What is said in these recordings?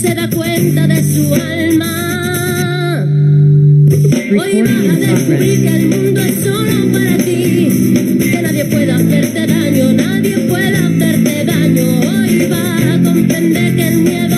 se da cuenta de su alma. Hoy vas a descubrir que el mundo es solo para ti, que nadie puede hacerte daño, nadie puede hacerte daño. Hoy vas a comprender que el miedo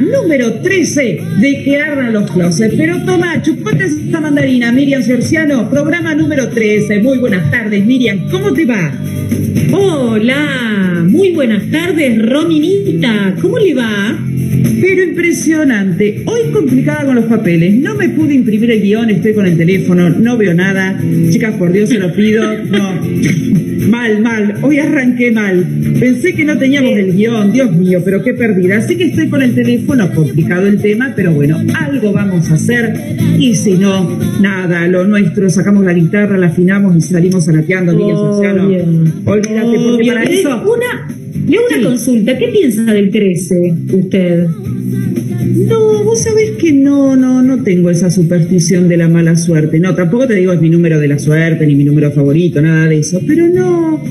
número 13 de Que Ardan los Closets. Pero toma, chupate esta mandarina, Miriam Cerciano, programa número 13. Muy buenas tardes, Miriam. ¿Cómo te va? Hola, muy buenas tardes, Rominita. ¿Cómo le va? Pero impresionante. Hoy complicada con los papeles. No me pude imprimir el guion, estoy con el teléfono, no veo nada. Chicas, por Dios se lo pido. No. Mal, mal. Hoy arranqué mal. Pensé que no teníamos el guion. Dios mío, pero qué perdida. Así que estoy con el teléfono, complicado el tema, pero bueno, algo vamos a hacer. Y si no, nada, lo nuestro. Sacamos la guitarra, la afinamos y salimos. Miguel Sociano. Obvio. Olvídate, porque para eso. Una, le una Sí. consulta. ¿Qué piensa del 13 usted? No, vos sabés que no, no, no tengo esa superstición de la mala suerte. No, tampoco te digo es mi número de la suerte, ni mi número favorito, nada de eso. Pero no,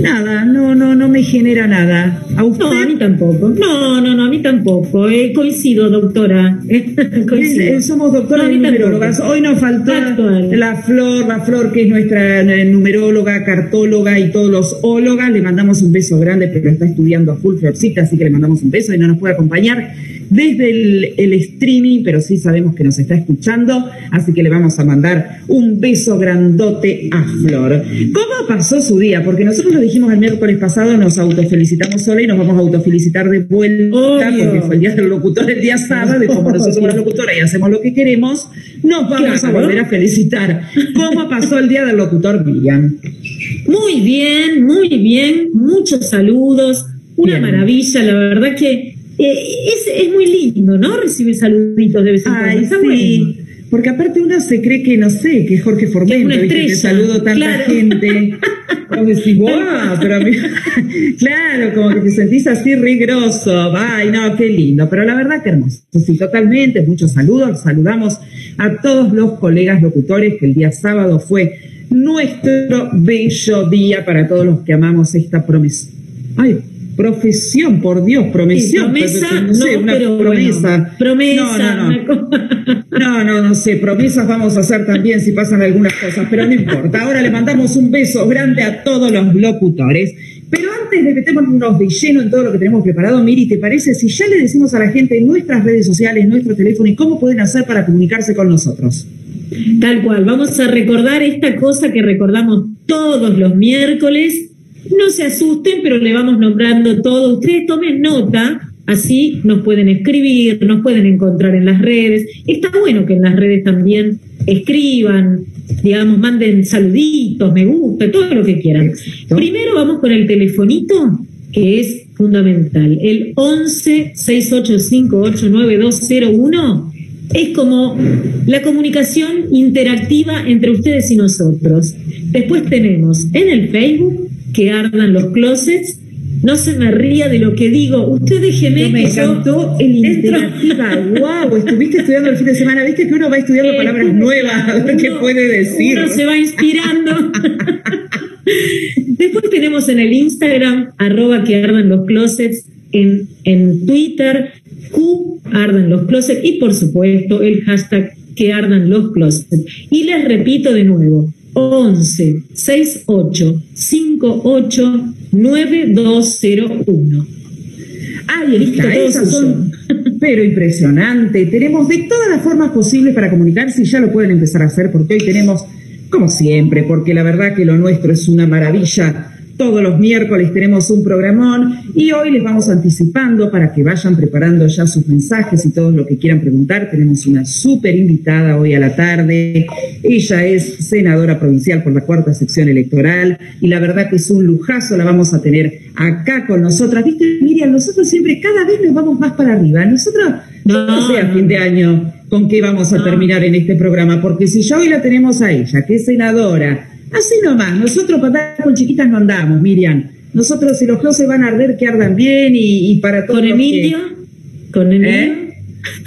nada, no, no, no me genera nada. ¿A usted? No, a mí tampoco. No, no, no, a mí tampoco. Eh, coincido, doctora. coincido. Eh, Somos doctoras No, a y mí tampoco. numerólogas. Hoy nos faltó la Flor, la Flor que es nuestra eh, numeróloga, cartóloga y todos los ólogas. Le mandamos un beso grande, pero está estudiando a full Florcita, así que le mandamos un beso y no nos puede acompañar desde el, el streaming, pero sí sabemos que nos está escuchando, así que le vamos a mandar un beso grandote a Flor. ¿Cómo pasó su día? Porque nosotros lo dijimos el miércoles pasado, nos autofelicitamos sola y nos vamos a autofelicitar de vuelta, Obvio. porque fue el día del locutor el día sábado, y como nosotros somos las locutoras y hacemos lo que queremos, nos vamos a volver a felicitar. ¿Cómo pasó el día del locutor, Miriam? Muy bien, muy bien. Muchos saludos. Una Bien. maravilla, la verdad que eh, es, es muy lindo, ¿no? Recibir saluditos de vez en cuando. Está sí. bueno. Porque aparte uno se cree que, no sé, que Jorge Formento, que estrella, saludo tanta claro. gente. Vos decís, wow, pero a mí- claro, como que te sentís así rigroso. Ay, no, qué lindo. Pero la verdad que hermoso. Sí, totalmente. Muchos saludos. Saludamos a todos los colegas locutores que el día sábado fue nuestro bello día para todos los que amamos esta promesa. Ay, profesión, por Dios, promesión. promesa, no sé, no, una pero promesa. bueno, promesa, No, no, no. no, no sé, promesas vamos a hacer también si pasan algunas cosas, pero no importa. Ahora le mandamos un beso grande a todos los locutores. Pero antes de meternos de lleno en todo lo que tenemos preparado, Miri, ¿te parece si ya le decimos a la gente nuestras redes sociales, nuestro teléfono y cómo pueden hacer para comunicarse con nosotros? Tal cual, vamos a recordar esta cosa que recordamos todos los miércoles. No se asusten, pero le vamos nombrando todo. Ustedes tomen nota, así nos pueden escribir, nos pueden encontrar en las redes. Está bueno que en las redes también escriban, digamos, manden saluditos, me gusta, todo lo que quieran. Primero vamos con el telefonito, que es fundamental. El 11 68589201 es como la comunicación interactiva entre ustedes y nosotros. Después tenemos en el Facebook que ardan los closets. No se me ría de lo que digo. Usted déjeme me encantó el interactiva. wow, estuviste estudiando el fin de semana. Viste que uno va estudiando palabras nuevas, a ver qué puede decir. Uno se va inspirando. Después tenemos en el Instagram, arroba que ardan los closets, en, en Twitter, Q ardan los closets y por supuesto el hashtag que ardan los closets. Y les repito de nuevo, 11 68 58 9201. Ahí está, esas son, pero impresionante. Tenemos de todas las formas posibles para comunicarse y ya lo pueden empezar a hacer porque hoy tenemos, como siempre, porque la verdad que lo nuestro es una maravilla todos los miércoles tenemos un programón y hoy les vamos anticipando para que vayan preparando ya sus mensajes y todo lo que quieran preguntar. Tenemos una súper invitada hoy a la tarde. Ella es senadora provincial por la cuarta sección electoral y la verdad que es un lujazo, la vamos a tener acá con nosotras. Viste, Miriam, nosotros siempre cada vez nos vamos más para arriba. Nosotros, no, sé a fin de año con qué vamos a terminar en este programa, porque si ya hoy la tenemos a ella, que es senadora, Así nomás, nosotros para con chiquitas no andamos, Miriam. Nosotros si los closets van a arder, que ardan bien y, para todos. ¿Con Emilio? ¿Con Emilio? ¿Eh?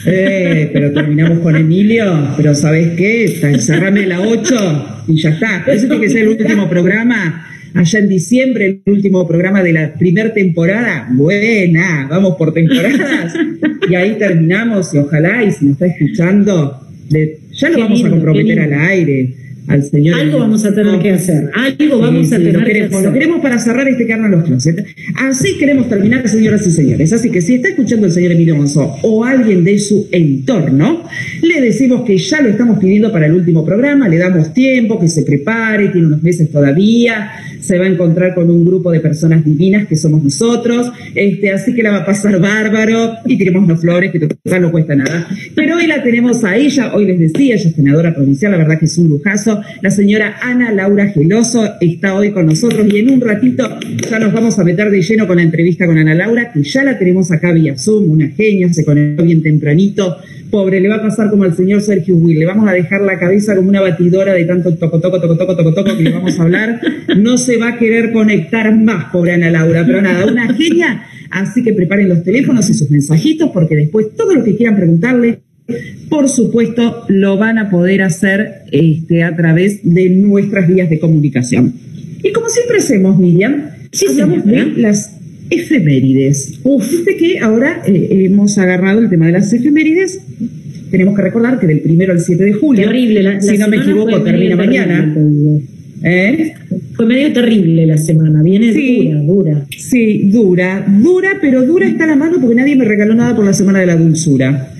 ¿Eh? pero terminamos con Emilio, pero ¿sabes qué? Cerrame la 8 y ya está. Ese tiene que ser el último programa. Allá en diciembre, el último programa de la primera temporada. Buena, vamos por temporadas. Y ahí terminamos y ojalá, y si nos está escuchando, ya lo vamos a comprometer al aire al Señor. Algo vamos a tener que hacer, algo vamos a tener que hacer. Lo queremos para cerrar este carnaval los closet. Así queremos terminar, señoras y señores. Así que si está escuchando el señor Emilio Monzó o alguien de su entorno, le decimos que ya lo estamos pidiendo para el último programa, le damos tiempo, que se prepare, tiene unos meses todavía, se va a encontrar con un grupo de personas divinas que somos nosotros, este, así que la va a pasar bárbaro y tiremos unos flores que total no cuesta nada. Pero hoy la tenemos a ella, hoy les decía, ella es senadora provincial, la verdad que es un lujazo la señora Ana Laura Geloso está hoy con nosotros y en un ratito ya nos vamos a meter de lleno con la entrevista con Ana Laura, que ya la tenemos acá vía Zoom, una genia, se conectó bien tempranito. Pobre, le va a pasar como al señor Sergio Will, le vamos a dejar la cabeza como una batidora de tanto toco, toco, toco, toco, toco, toco que le vamos a hablar. No se va a querer conectar más, pobre Ana Laura, pero nada, una genia. Así que preparen los teléfonos y sus mensajitos porque después todo lo que quieran preguntarle por supuesto, lo van a poder hacer este, a través de nuestras vías de comunicación. Y como siempre hacemos, Miriam, hablamos de las efemérides. Uf, viste que ahora eh, hemos agarrado el tema de las efemérides. Tenemos que recordar que del primero al 7 de julio, terrible, si no me equivoco, termina mañana. ¿Eh? Fue medio terrible la semana, viene dura, dura. Sí, dura, dura, pero dura está la mano porque nadie me regaló nada por la semana de la dulzura.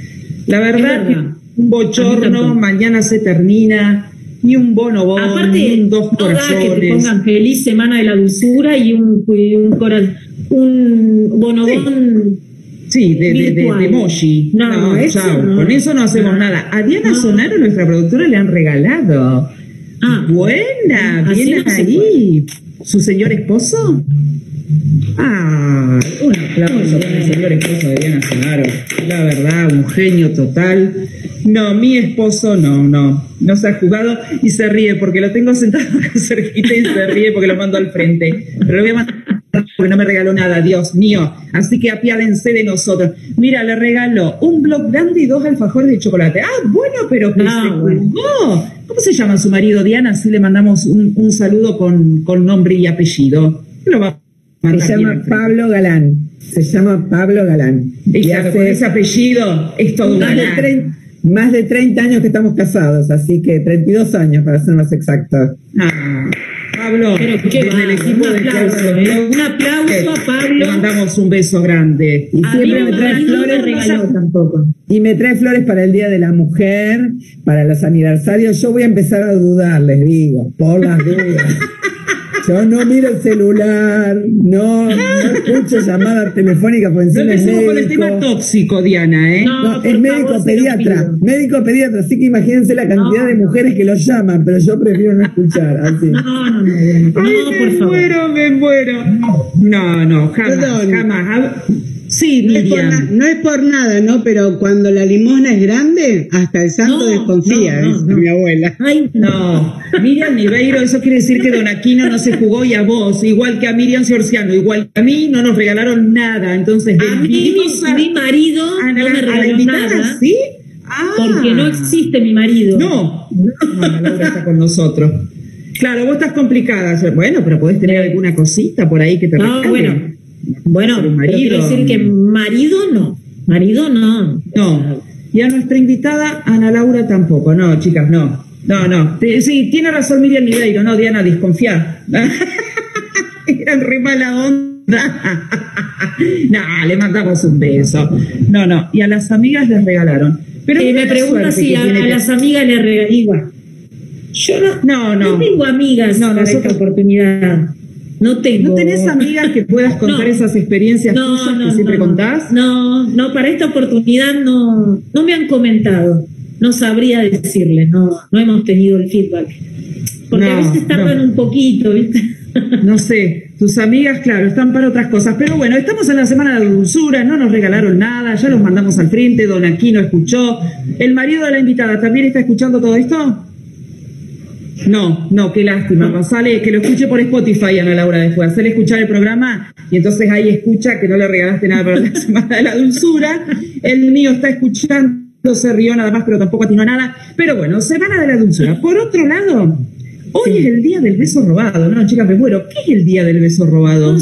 La verdad, que un bochorno, mañana se termina, ni un bono Aparte, ni un dos corazones. que te pongan feliz semana de la dulzura y un, un, un bonobón. Sí. de, de, de, emoji. No, no, con eso no hacemos nada. A Diana Sonaro, nuestra productora, le han regalado. Ah, Buena, viene ahí. ¿Su señor esposo? Ah, un aplauso para el señor esposo de Diana Sonaro. La verdad, un genio total. No, mi esposo no, no. No se ha jugado y se ríe porque lo tengo sentado acá cerquita y se ríe porque lo mando al frente. Pero lo voy a mandar porque no me regaló nada, Dios mío. Así que apiádense de nosotros. Mira, le regaló un blog grande y dos alfajores de chocolate. Ah, bueno, pero que ah, se ¿Cómo se llama su marido, Diana? Así le mandamos un, saludo con, con nombre y apellido. Lo va se llama Pablo Galán. Se llama Pablo Galán. Y hace ese apellido es todo más de, más de 30 años que estamos casados, así que 32 años para ser más exactos. Ah, Pablo, desde el equipo un aplauso, de ¿eh? Un aplauso a Pablo. Le mandamos un beso grande. Y siempre me trae flores. tampoco. Y me trae flores para el Día de la Mujer, para los aniversarios. Yo voy a empezar a dudar, les digo, por las dudas. Yo no miro el celular, no, no escucho llamadas telefónicas por No encima es empecemos con el tema tóxico, Diana, ¿eh? No, No, es médico pediatra, médico pediatra, así que imagínense la cantidad No. de mujeres que lo llaman, pero yo prefiero no escuchar, así. No, no, no, Diana, no, Ay, por me favor. muero, me muero. No, no, jamás, Perdón. jamás. Sí, No es, por na- no es por nada, ¿no? Pero cuando la limosna es grande, hasta el santo No, desconfía, no, dice mi abuela. Ay, No, Miriam Niveiro, eso quiere decir que Don Aquino no se jugó y a vos, igual que a Miriam Ciorciano, igual que a mí, no nos regalaron nada. Entonces, A mí mi, mi marido a la- no me regaló invitada, nada ¿sí? Ah. porque no existe mi marido. No, no, Laura está con nosotros. Claro, vos estás complicada. Bueno, pero podés tener alguna cosita por ahí que te No, regale. bueno, bueno, Pero pero marido. quiero decir que marido no, marido no. No. Y a nuestra invitada, Ana Laura, tampoco. No, chicas, no. No, no. Sí, tiene razón Miriam Niveiro. No, Diana, desconfiar. Eran re mala onda. no, le mandamos un beso. No, no. Y a las amigas les regalaron. Pero Eh, me pregunta si a, tiene a que- las amigas le regaló. Yo no, No, no. no tengo amigas No, para nosotros- esta oportunidad. No tengo. ¿No tenés amigas que puedas contar No. esas experiencias No, tuyas no, que siempre contás? No, no, para esta oportunidad no, no me han comentado. No sabría decirles, no, no hemos tenido el feedback. Porque a veces tardan un poquito, ¿viste? No sé, tus amigas, claro, están para otras cosas. Pero bueno, estamos en la semana de dulzura, no nos regalaron nada, ya los mandamos al frente, Don Aquino escuchó. ¿El marido de la invitada también está escuchando todo esto? No, no, qué lástima. González, que lo escuche por Spotify, Ana Laura, después. Hacerle escuchar el programa y entonces ahí escucha que no le regalaste nada para la semana de la dulzura. El mío está escuchando, se rió nada más, pero tampoco atinó nada. Pero bueno, semana de la dulzura. Por otro lado, hoy es el día del beso robado, ¿no, chicas? Me muero. ¿Qué es el día del beso robado? No.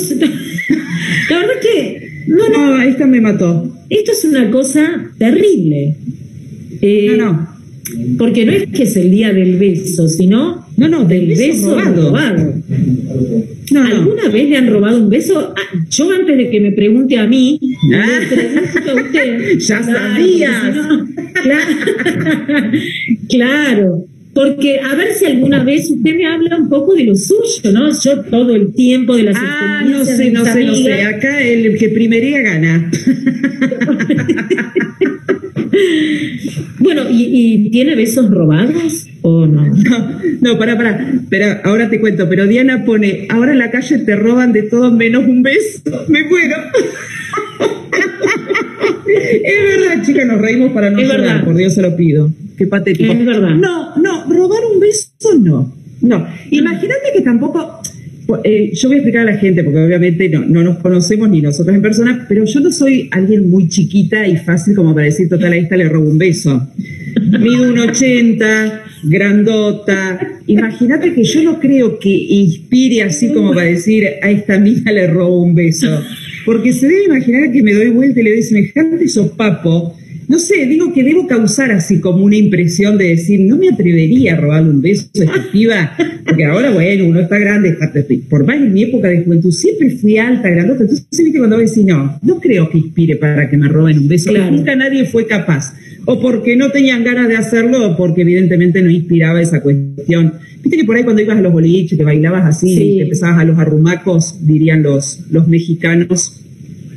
La verdad que no, no, No, esta me mató. esto es una cosa terrible. Eh, No, no. Porque no es que es el día del beso, sino No, no, del beso beso robado. robado. No, no. ¿Alguna vez le han robado un beso? Ah, Yo antes de que me pregunte a mí, Ah. le pregunto a usted. Ya sabías. no- claro, claro. Porque a ver si alguna vez usted me habla un poco de lo suyo, ¿no? Yo todo el tiempo de las Ah, no sé, no sé, no sé. Acá el que primería gana. Bueno, ¿y, y tiene besos robados o no? No, no, pará, pará. Espera, ahora te cuento. Pero Diana pone, ahora en la calle te roban de todo menos un beso. Me muero. es verdad, chicas, nos reímos para no Es llorar, verdad. por Dios se lo pido. Qué patético. Es verdad. No, no, robar un beso no. No. Imagínate que tampoco. Eh, yo voy a explicar a la gente, porque obviamente no, no nos conocemos ni nosotros en persona, pero yo no soy alguien muy chiquita y fácil como para decir, total, a esta le robo un beso. Mido un 80, grandota. Imagínate que yo no creo que inspire así como para decir, a esta mina le robo un beso. Porque se debe imaginar que me doy vuelta y le doy semejante sopapo. No sé, digo que debo causar así como una impresión de decir, no me atrevería a robarle un beso a esta piba, porque ahora, bueno, uno está grande, está- por más en mi época de juventud, siempre fui alta, grandota, entonces, viste, cuando decís, no, no creo que inspire para que me roben un beso, Claro. nunca nadie fue capaz, o porque no tenían ganas de hacerlo, o porque evidentemente no inspiraba esa cuestión. Viste que por ahí cuando ibas a los boliches, que bailabas así, Sí. y te empezabas a los arrumacos, dirían los, los mexicanos,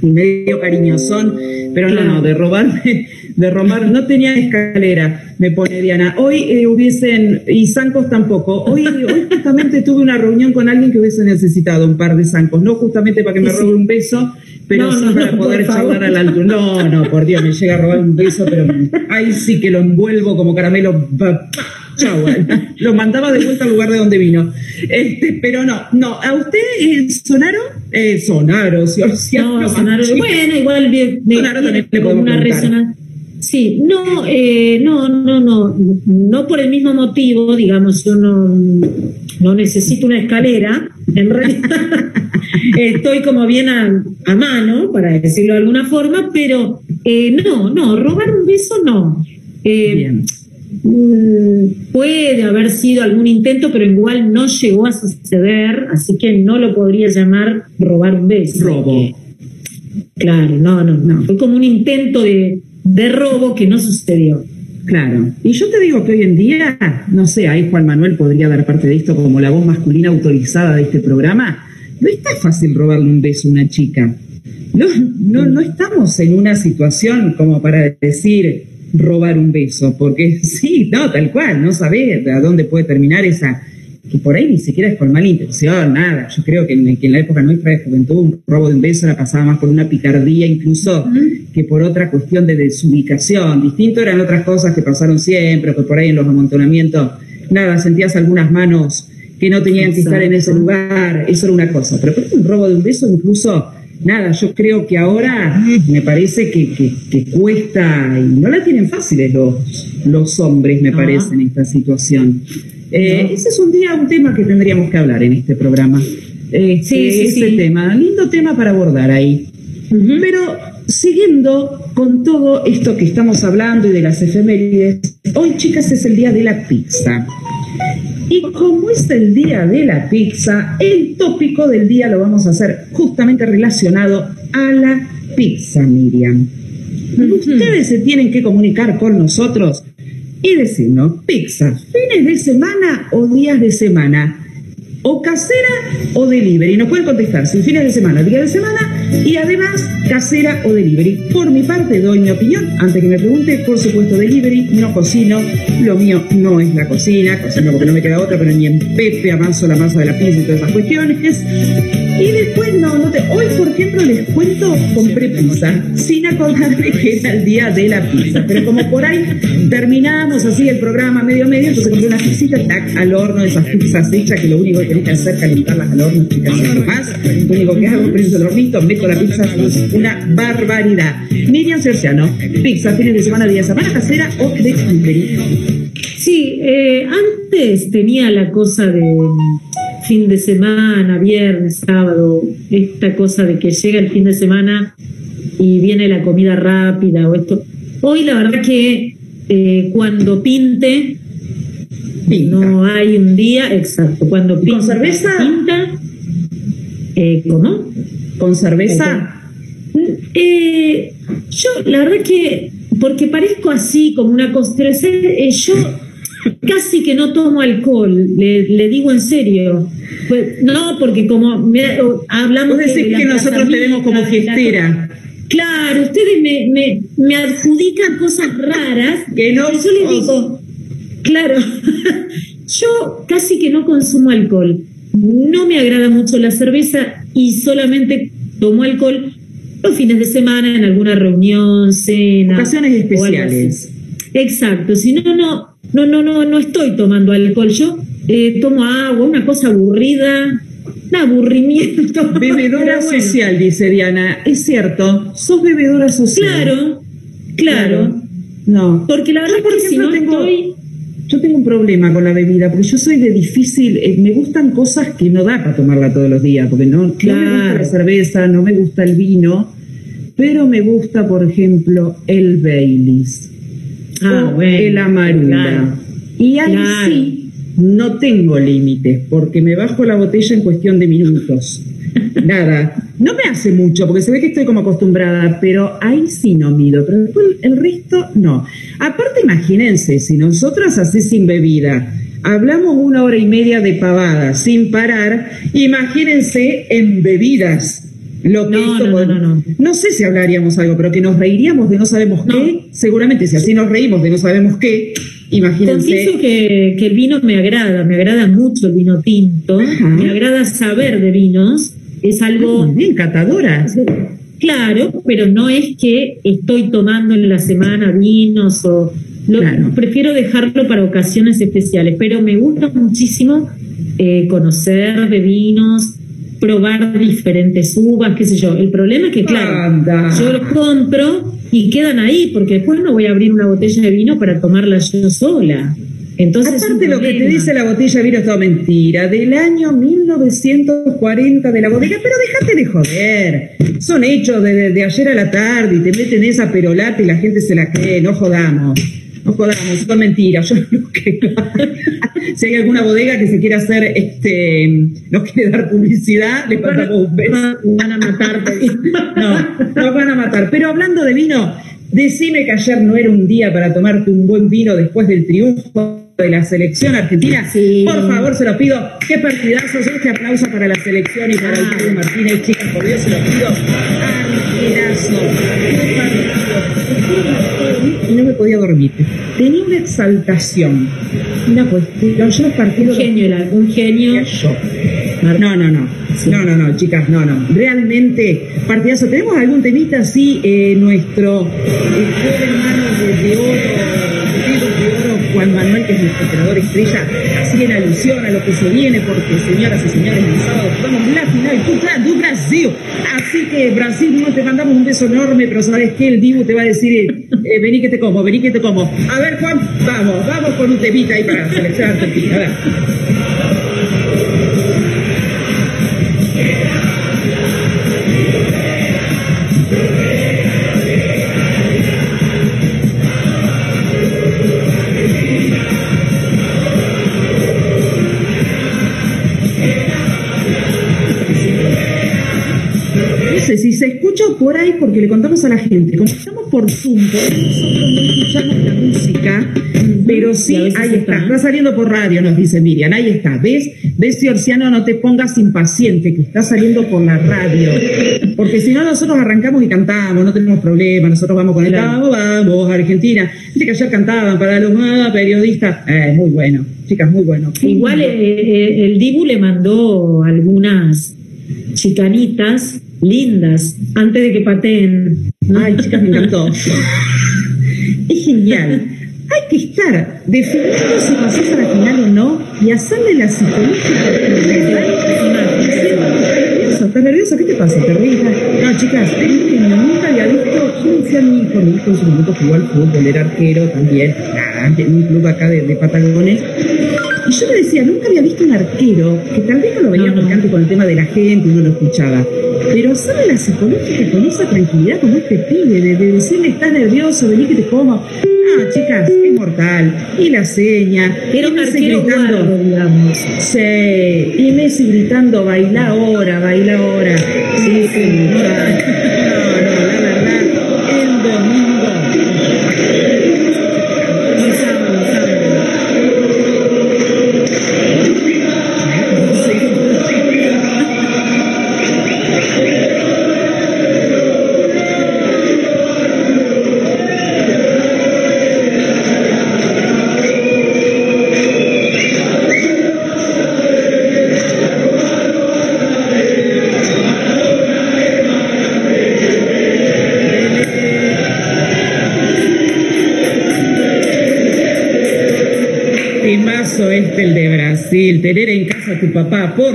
y medio cariñosón, pero no, no, de robarme, de robar, no tenía escalera, me pone Diana. Hoy eh, hubiesen, y zancos tampoco, hoy, hoy justamente tuve una reunión con alguien que hubiese necesitado un par de zancos, no justamente para que me Sí. robe un beso, pero No, sí no, para no, poder charlar a la altura. No, no, por Dios, me llega a robar un beso, pero ahí sí que lo envuelvo como caramelo. Chau, lo mandaba de vuelta al lugar de donde vino. Este, pero no, no, a usted eh, Sonaro, eh, Sonaro, sí, sí, No, Sonaro, sí. bueno, igual de, de- Sonaro también le podemos una. Sí, no, eh, no, no, no, no por el mismo motivo, digamos, yo no, no necesito una escalera, en realidad estoy como bien a, a mano, para decirlo de alguna forma, pero eh, no, no, robar un beso no. Eh, Bien. Mm, Puede haber sido algún intento, pero igual no llegó a suceder, así que no lo podría llamar robar un beso. Robo. Claro, no, no, no. Fue como un intento de, de robo que no sucedió. Claro. Y yo te digo que hoy en día, no sé, ahí Juan Manuel podría dar parte de esto como la voz masculina autorizada de este programa. No está fácil robarle un beso a una chica. No, no, no estamos en una situación como para decir robar un beso, porque sí, no, tal cual, no sabés a dónde puede terminar esa, que por ahí ni siquiera es con mala intención, nada. Yo creo que en, que en la época nuestra de juventud un robo de un beso la pasaba más por una picardía incluso que por otra cuestión de desubicación. Distinto eran otras cosas que pasaron siempre, que por ahí en los amontonamientos, nada, sentías algunas manos que no tenían que estar en ese lugar, eso era una cosa. Pero por un robo de un beso incluso nada, yo creo que ahora me parece que, que, que cuesta, y no la tienen fáciles los, los hombres, me parece, en esta situación. Eh, Ese es un día, un tema que tendríamos que hablar en este programa. Este, Sí, sí, ese sí. tema, lindo tema para abordar ahí. Pero siguiendo con todo esto que estamos hablando y de las efemérides, hoy chicas es el día de la pizza. Y como es el día de la pizza, el tópico del día lo vamos a hacer justamente relacionado a la pizza, Miriam. Ustedes se tienen que comunicar con nosotros y decirnos, pizza, fines de semana o días de semana, o casera o delivery. Nos pueden contestar si fines de semana, días de semana y además casera o delivery. Por mi parte doy mi opinión. Antes que me pregunte, por supuesto delivery, no cocino. Lo mío no es la cocina, cocino porque no me queda otra, pero ni en Pepe amaso la masa de la pizza y todas esas cuestiones. Y después, no, no te... Hoy, por ejemplo, les cuento, compré pizza, sin acordarme que era el día de la pizza. Pero como por ahí terminamos así el programa medio medio, entonces compré una pizzita, tac, al horno, esas pizzas hechas, que lo único que tenés que hacer es calentarlas al horno, y hacer más. Lo único que hago prendo el hornito, meto la pizza, es una barbaridad. Miriam Cerciano, pizza, fines de semana, día de semana, casera o de. Sí, eh, antes tenía la cosa de fin de semana, viernes, sábado, esta cosa de que llega el fin de semana y viene la comida rápida o esto. Hoy la verdad que eh, cuando pinte, Pinta. no hay un día exacto. Cuando ¿Y con pinta, cerveza? pinta, eh, ¿cómo? Con cerveza. Eh, yo, la verdad que, porque parezco así como una eh, yo casi que no tomo alcohol, le, le digo en serio. Pues, no, porque como me- hablamos decís de la que nosotros te vemos como fiestera. Claro, ustedes me, me, me adjudican cosas raras. Que no yo les digo, claro, yo casi que no consumo alcohol. No me agrada mucho la cerveza y solamente tomo alcohol los fines de semana en alguna reunión, cena. Ocasiones o algo así. especiales. Exacto, si no, no, no, no, no, no estoy tomando alcohol. Yo eh, tomo agua, una cosa aburrida, un aburrimiento. Bebedora bueno. social, dice Diana. Es cierto, sos bebedora social. Claro, claro. No. Porque la verdad Yo, por que si no tengo, estoy... yo tengo un problema con la bebida, porque yo soy de difícil, eh, me gustan cosas que no da para tomarla todos los días, porque no, no me gusta Claro. la cerveza, no me gusta el vino, pero me gusta, por ejemplo, el Baileys. Ah, o bueno, el amarula. claro. Y ahí Claro. sí no tengo límites, porque me bajo la botella en cuestión de minutos. Nada, no me hace mucho, porque se ve que estoy como acostumbrada, pero ahí sí no mido, pero después el resto no. Aparte, imagínense, si nosotras así sin bebida hablamos una hora y media de pavada sin parar, imagínense en bebidas. Lo que No, no, no, no, no. no sé si hablaríamos algo, pero que nos reiríamos de no sabemos qué, seguramente si así nos reímos de no sabemos qué, imagínense. Confieso que, que el vino me agrada, me agrada mucho el vino tinto, Ajá. me agrada saber de vinos, es algo bien, catadora. claro, pero no es que estoy tomando en la semana vinos o lo- Claro. prefiero dejarlo para ocasiones especiales, pero me gusta muchísimo eh, conocer de vinos, probar diferentes uvas, qué sé yo. El problema es que, claro, Anda. yo los compro y quedan ahí, porque después no voy a abrir una botella de vino para tomarla yo sola. Entonces, Aparte lo que te dice la botella de vino es toda mentira, del año 1940 de la bodega, pero déjate de joder, son hechos de, de- de ayer a la tarde y te meten esa perolata y la gente se la cree, no jodamos, no jodamos, son mentiras, yo no creo. si hay alguna bodega que se quiera hacer, este, no quiere dar publicidad, le mandamos un beso. Van a matarte. No, nos van a matar. Pero hablando de vino, Decime que ayer no era un día para tomarte un buen vino después del triunfo de la selección argentina. Sí. Por favor, se lo pido. Qué partidazo. Este aplauso para la selección y para el Ah. Dibu Martínez. Chicas, por Dios, se lo pido. No me podía dormir. Tenía una exaltación, una cuestión. Yo los partidos... Un genio, el- un genio. Yo. No, no, no. No, no, no, chicas, no, no. Realmente, partidazo. ¿Tenemos algún temita así? Eh, nuestro eh, hermano de, de oro, Juan Manuel, que es nuestro operador estrella, así en alusión a lo que se viene, porque señoras y señores, el sábado jugamos la final contra du Brasil. Así que, Brasil, no te mandamos un beso enorme, pero sabes que el Dibu te va a decir, eh, vení que te como, vení que te como. A ver, Juan, vamos, vamos con un temita ahí para la selección argentina. A ver. Por ahí porque le contamos a la gente. Como estamos por Zoom, nosotros no escuchamos la música, pero sí, ahí está. está. Saliendo por radio, nos dice Miriam. Ahí está. ¿Ves? ¿Ves, Ciorciano? No te pongas impaciente, que está saliendo por la radio. Porque si no, nosotros arrancamos y cantamos, no tenemos problema. Nosotros vamos con el vamos, vamos, Argentina. Viste que ayer cantaban para los ah, periodistas. Eh, muy bueno. Chicas, muy bueno. Igual eh, eh, el Dibu le mandó algunas chicanitas lindas antes de que pateen. Ay, chicas, me encantó. Es genial. Hay que estar definiendo si pasás a la final o no y hacerle la psicológica. ¿Estás nerviosa? ¿Qué te pasa? ¿Te ríes? No, chicas, nunca había visto. Yo decía a mi hijo, mi hijo en su momento jugó al fútbol, era arquero también, nada, en un club acá de, de Patagones. Yo le decía, nunca había visto un arquero, que tal vez no lo veía No, no. porque antes con el tema de la gente uno lo escuchaba, pero hacerle la psicológica con esa tranquilidad como este pibe, de, de decirle, estás nervioso, vení que te como. No, chicas, es mortal. Y la seña. Era un arquero gritando, guardo, digamos. Sí, y Messi gritando, baila ahora, baila ahora. Sí, sí, muchacho.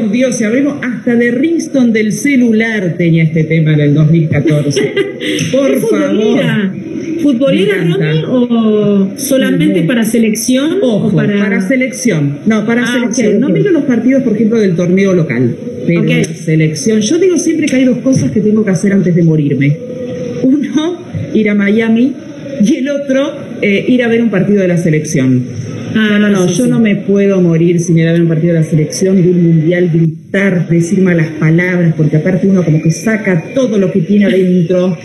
por Dios, si abrimos hasta de Ringston del celular tenía este tema en el 2014. Por ¿Es favor. futbolera? ¿Futbolera, Me encanta. Romy, o solamente para selección? Ojo, o para... para... selección. No, para Ah, selección. No ok. miro los partidos, por ejemplo, del torneo local. Pero Ok. la selección. Yo digo siempre que hay dos cosas que tengo que hacer antes de morirme. Uno, ir a Miami. Y el otro, eh, ir a ver un partido de la selección. Ah, No, no, no, sí, yo sí. no me puedo morir sin ir a ver un partido de la selección, de un mundial, gritar, decir malas palabras, porque aparte uno como que saca todo lo que tiene adentro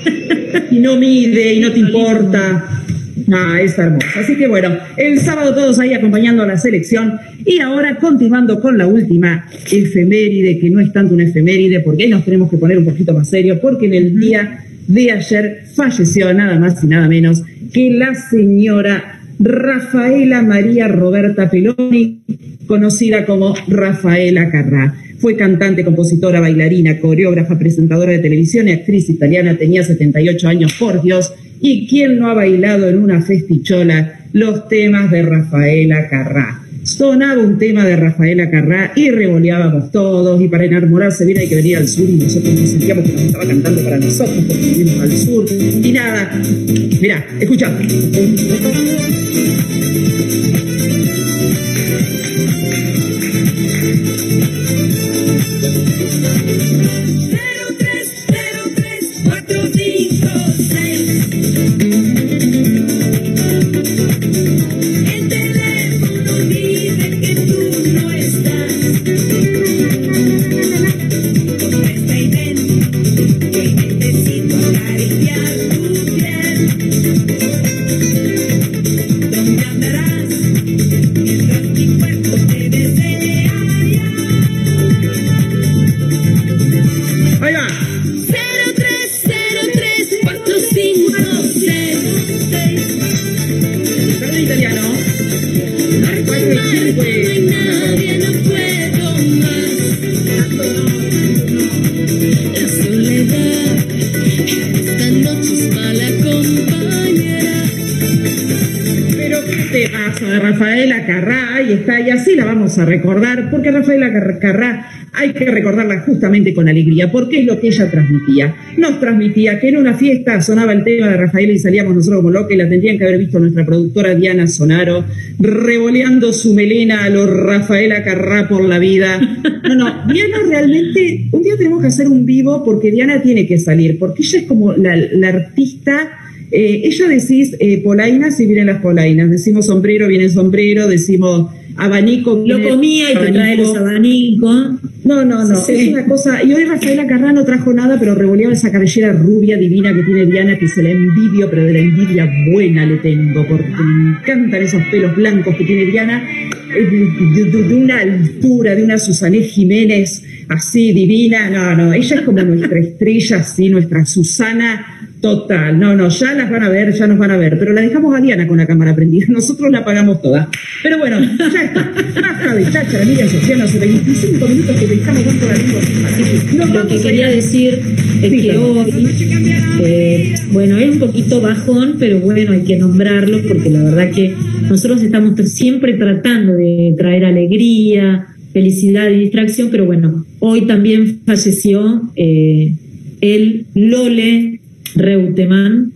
y no mide y no te importa. No, es hermoso. Así que bueno, el sábado todos ahí acompañando a la selección y ahora continuando con la última efeméride, que no es tanto una efeméride, porque ahí nos tenemos que poner un poquito más serio, porque en el día de ayer falleció nada más y nada menos que la señora Rafaela María Roberta Peloni, conocida como Rafaela Carrá. Fue cantante, compositora, bailarina, coreógrafa, presentadora de televisión y actriz italiana. Tenía 78 años, por Dios. ¿Y quién no ha bailado en una festichola los temas de Rafaela Carrá? Sonaba un tema de Rafaela Carrá y revoleábamos todos. Y para enamorarse bien hay que venir al sur. Y nosotros nos sentíamos que nos estaba cantando para nosotros porque vivimos al sur. Y nada, mirá, escucha. A recordar porque Rafaela Car- Carrá hay que recordarla justamente con alegría porque es lo que ella transmitía. Nos transmitía que en una fiesta sonaba el tema de Rafaela y salíamos nosotros como locos y la tendrían que haber visto nuestra productora Diana Sonaro revoleando su melena a los Rafaela Carrá por la vida. No, no, Diana realmente, un día tenemos que hacer un vivo porque Diana tiene que salir, porque ella es como la, artista eh, ella decís eh, polainas y vienen las polainas. Decimos sombrero, viene sombrero. Decimos abanico. Lo comía y te trae los abanicos. No, no, no. Sí. Es una cosa. Y hoy Rafaela Carrá no trajo nada, pero revoleaba esa cabellera rubia divina que tiene Diana, que se la envidio, pero de la envidia buena le tengo, porque me encantan esos pelos blancos que tiene Diana, eh, de, de- de una altura, de una Susané Jiménez así divina. No, no. Ella es como nuestra estrella, así, nuestra Susana. Total, no, no, ya las van a ver, ya nos van a ver, pero la dejamos a Diana con la cámara prendida, nosotros la apagamos toda. Pero bueno, ya está, basta de cháchara, Miriam Sociano, hace 25 minutos que pensamos cuánto la lengua. Lo que quería decir es Sí, que claro. hoy, eh, bueno, es un poquito bajón, pero bueno, hay que nombrarlo porque la verdad que nosotros estamos siempre tratando de traer alegría, felicidad y distracción, pero bueno, hoy también falleció eh, el Lole Reutemann,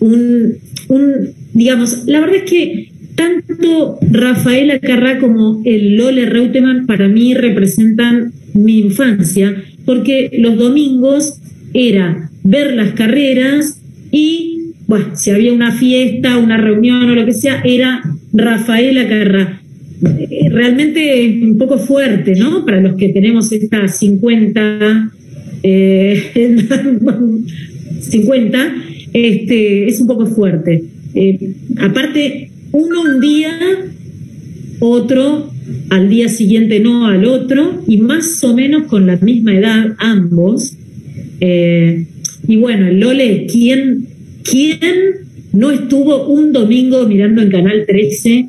un, un, digamos, la verdad es que tanto Rafaela Carrá como el Lole Reutemann para mí representan mi infancia, porque los domingos era ver las carreras y, bueno, si había una fiesta, una reunión o lo que sea, era Rafaela Carrá. Eh, Realmente un poco fuerte, ¿no? Para los que tenemos estas 50, eh, 50, este, es un poco fuerte. Eh, aparte, uno un día, otro al día siguiente no al otro, y más o menos con la misma edad ambos. Eh, y bueno, el Lole, ¿quién, ¿quién no estuvo un domingo mirando en Canal 13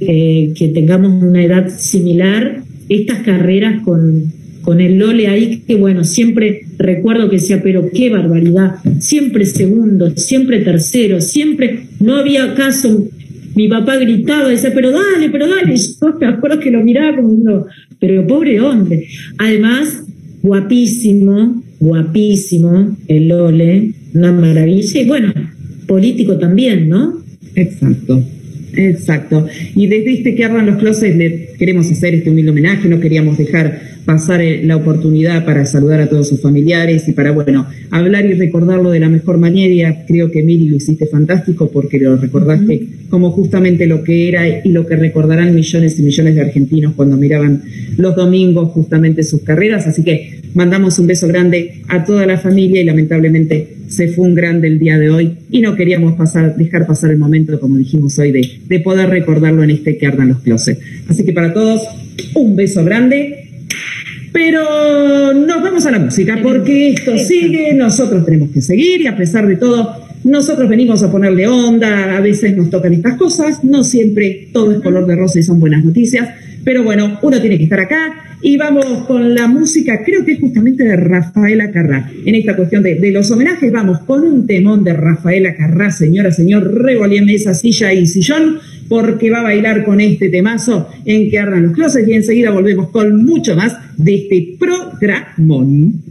eh, que tengamos una edad similar, estas carreras con, con el Lole ahí, que bueno, siempre recuerdo que decía, pero qué barbaridad, siempre segundo, siempre tercero, siempre, no había caso, mi papá gritaba, decía, pero dale, pero dale, yo me acuerdo que lo miraba como pero pobre hombre, además, guapísimo, guapísimo, el Lole, una maravilla, y bueno, político también, ¿no? Exacto. Exacto. Y desde este que ardan los closets le queremos hacer este humilde homenaje, no queríamos dejar pasar eh, la oportunidad para saludar a todos sus familiares y para, bueno, hablar y recordarlo de la mejor manera. Creo que Miri lo hiciste fantástico porque lo recordaste como justamente lo que era y lo que recordarán millones y millones de argentinos cuando miraban los domingos justamente sus carreras. Así que mandamos un beso grande a toda la familia y lamentablemente se fue un grande el día de hoy y no queríamos pasar, dejar pasar el momento, como dijimos hoy, de, de poder recordarlo en este que ardan los closets. Así que para todos, un beso grande. Pero nos vamos a la música porque esto sigue, nosotros tenemos que seguir y a pesar de todo, nosotros venimos a ponerle onda, a veces nos tocan estas cosas, no siempre todo es color de rosa y son buenas noticias, pero bueno, uno tiene que estar acá y vamos con la música, creo que es justamente de Rafaela Carrá. En esta cuestión de, de los homenajes vamos con un temón de Rafaela Carrá, señora, señor, revolíeme esa silla y sillón, porque va a bailar con este temazo en que ardan los closets y enseguida volvemos con mucho más de este programón.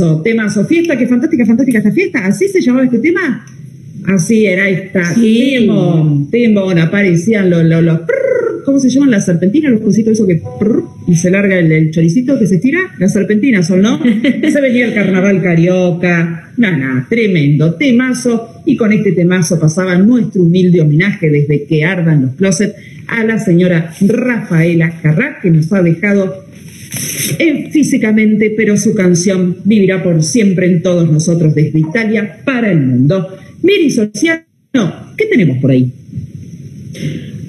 Temazo, temazo. Fiesta, qué fantástica, fantástica esta fiesta. ¿Así se llamaba este tema? Así era esta. Sí. Temón, temón. Aparecían los, los, los prrr, ¿cómo se llaman? Las serpentinas, los cositos esos que prrr, y se larga el, el choricito que se estira. Las serpentinas son, ¿no? se venía el carnaval carioca. Nada, nada, tremendo. Temazo. Y con este temazo pasaba nuestro humilde homenaje desde que ardan los closets a la señora Rafaela Carrá, que nos ha dejado físicamente, pero su canción vivirá por siempre en todos nosotros desde Italia para el mundo. Miri Sociano, ¿qué tenemos por ahí?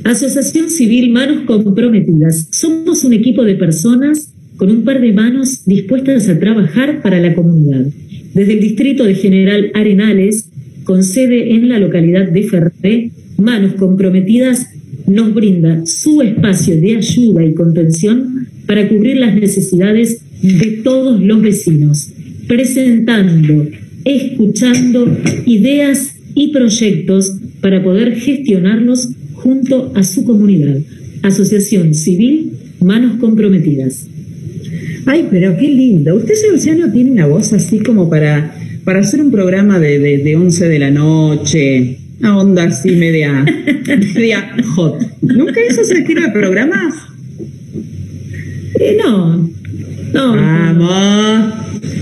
Asociación Civil Manos Comprometidas. Somos un equipo de personas con un par de manos dispuestas a trabajar para la comunidad. Desde el distrito de General Arenales, con sede en la localidad de Ferré, Manos Comprometidas nos brinda su espacio de ayuda y contención para cubrir las necesidades de todos los vecinos, presentando, escuchando ideas y proyectos para poder gestionarlos junto a su comunidad. Asociación Civil Manos Comprometidas. Ay, pero qué lindo. Usted, Luciano, tiene una voz así como para, para hacer un programa de, de, de 11 de la noche. Una onda así media, media hot. ¿Nunca hizo ese estilo de programas? Eh, no, no. Vamos.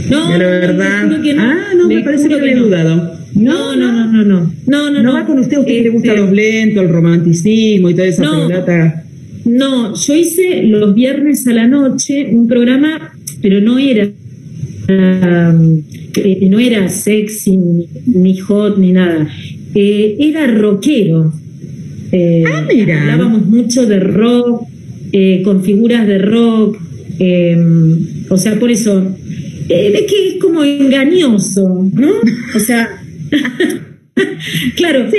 No, la no, verdad. que no. Ah, no, me parece que juro había que no. dudado. No, no, no, no, no. No, no, No va con usted, a usted que le gusta Este, los lentos, el romanticismo y toda esa No. pelota. No, yo hice los viernes a la noche un programa, pero no era um, eh, no era sexy ni, ni hot ni nada. Eh, era rockero. Eh, Ah, mira. Hablábamos mucho de rock, eh, con figuras de rock. eh, o sea, por eso eh, es que es como engañoso, ¿no? O sea. claro, usted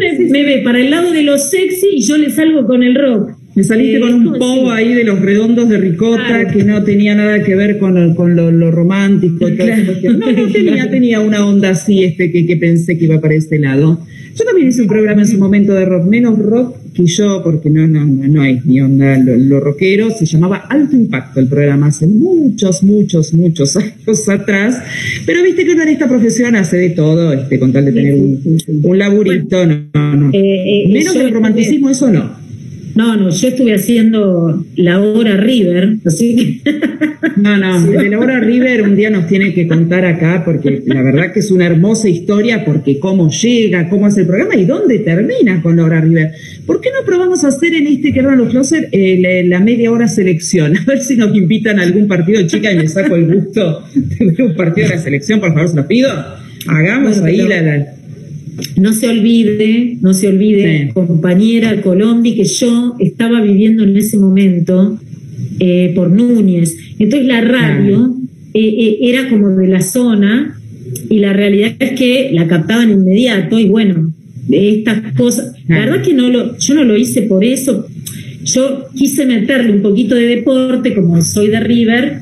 me, me ve para el lado de lo sexy y yo le salgo con el rock. Me saliste Eh, con un ¿cómo povo ahí de los redondos de ricota Claro. que no tenía nada que ver con, lo- con lo, lo romántico y Claro. No, no tenía, tenía una onda así este que, que pensé que iba para este lado. Yo también hice un programa en su momento de rock, menos rock que yo, porque no, no, no, no hay ni onda lo, lo rockero, se llamaba Alto Impacto el programa hace muchos, muchos, muchos años atrás. Pero viste que uno en esta profesión hace de todo, este, con tal de tener un, un laburito, no, no. Eh, eh, Menos del estuve- romanticismo, eso no. No, no, yo estuve haciendo la hora River, así que. No, no, de Laura River un día nos tiene que contar acá, porque la verdad que es una hermosa historia, porque cómo llega, cómo hace el programa y dónde termina con Laura River. ¿Por qué no probamos a hacer en este que eran los closet eh, la, la media hora selección? A ver si nos invitan a algún partido, chica, y me saco el gusto de ver un partido de la selección, por favor, se lo pido. Hagamos Bueno, ahí pero- la, la- No se olvide, no se olvide, Sí. compañera Colombi, que yo estaba viviendo en ese momento eh, por Núñez. Entonces la radio eh, eh, era como de la zona y la realidad es que la captaban inmediato y bueno, estas cosas. La verdad que no lo, yo no lo hice por eso. Yo quise meterle un poquito de deporte, como soy de River,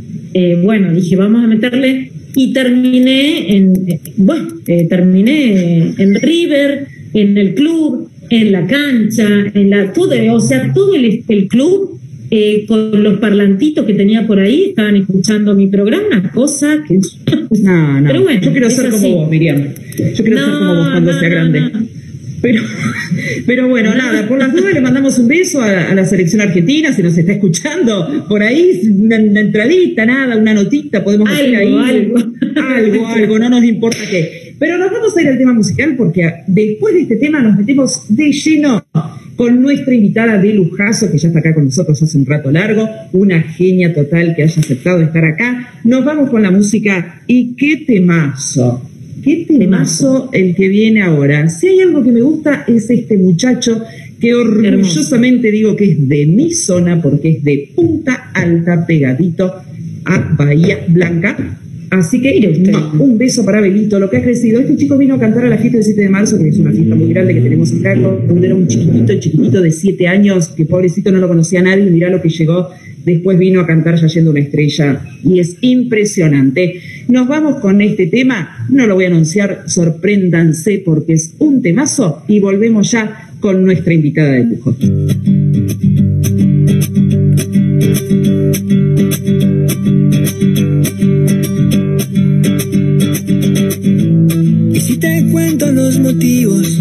bueno, dije, vamos a meterle y terminé en, bueno, eh, terminé en River, en el club, en la cancha, en la, todo, o sea, todo el, el club eh, con los parlantitos que tenía por ahí, estaban escuchando mi programa, cosa que... No, no. Pero bueno, yo quiero ser como vos, Miriam. Yo quiero ser como vos cuando no, sea grande. no. Pero, pero bueno, nada, por las dudas le mandamos un beso a, a la selección argentina, si nos está escuchando por ahí, una, una entradita, nada, una notita, podemos hacer ahí. Algo, algo. algo, algo, no nos importa qué. Pero nos vamos a ir al tema musical porque después de este tema nos metemos de lleno con nuestra invitada de lujazo, que ya está acá con nosotros hace un rato largo, una genia total que haya aceptado estar acá. Nos vamos con la música y qué temazo. Qué temazo el que viene ahora. Si hay algo que me gusta es este muchacho que orgullosamente digo que es de mi zona porque es de Punta Alta pegadito a Bahía Blanca. Así que un beso para Belito, lo que ha crecido. Este chico vino a cantar a la fiesta del 7 de marzo, que es una fiesta muy grande que tenemos acá, cuando era un chiquitito, chiquitito de 7 años, que pobrecito no lo conocía nadie, y mirá lo que llegó. Después vino a cantar ya yendo una estrella y es impresionante. Nos vamos con este tema, no lo voy a anunciar, sorpréndanse porque es un temazo y volvemos ya con nuestra invitada de lujo. Y si te cuento los motivos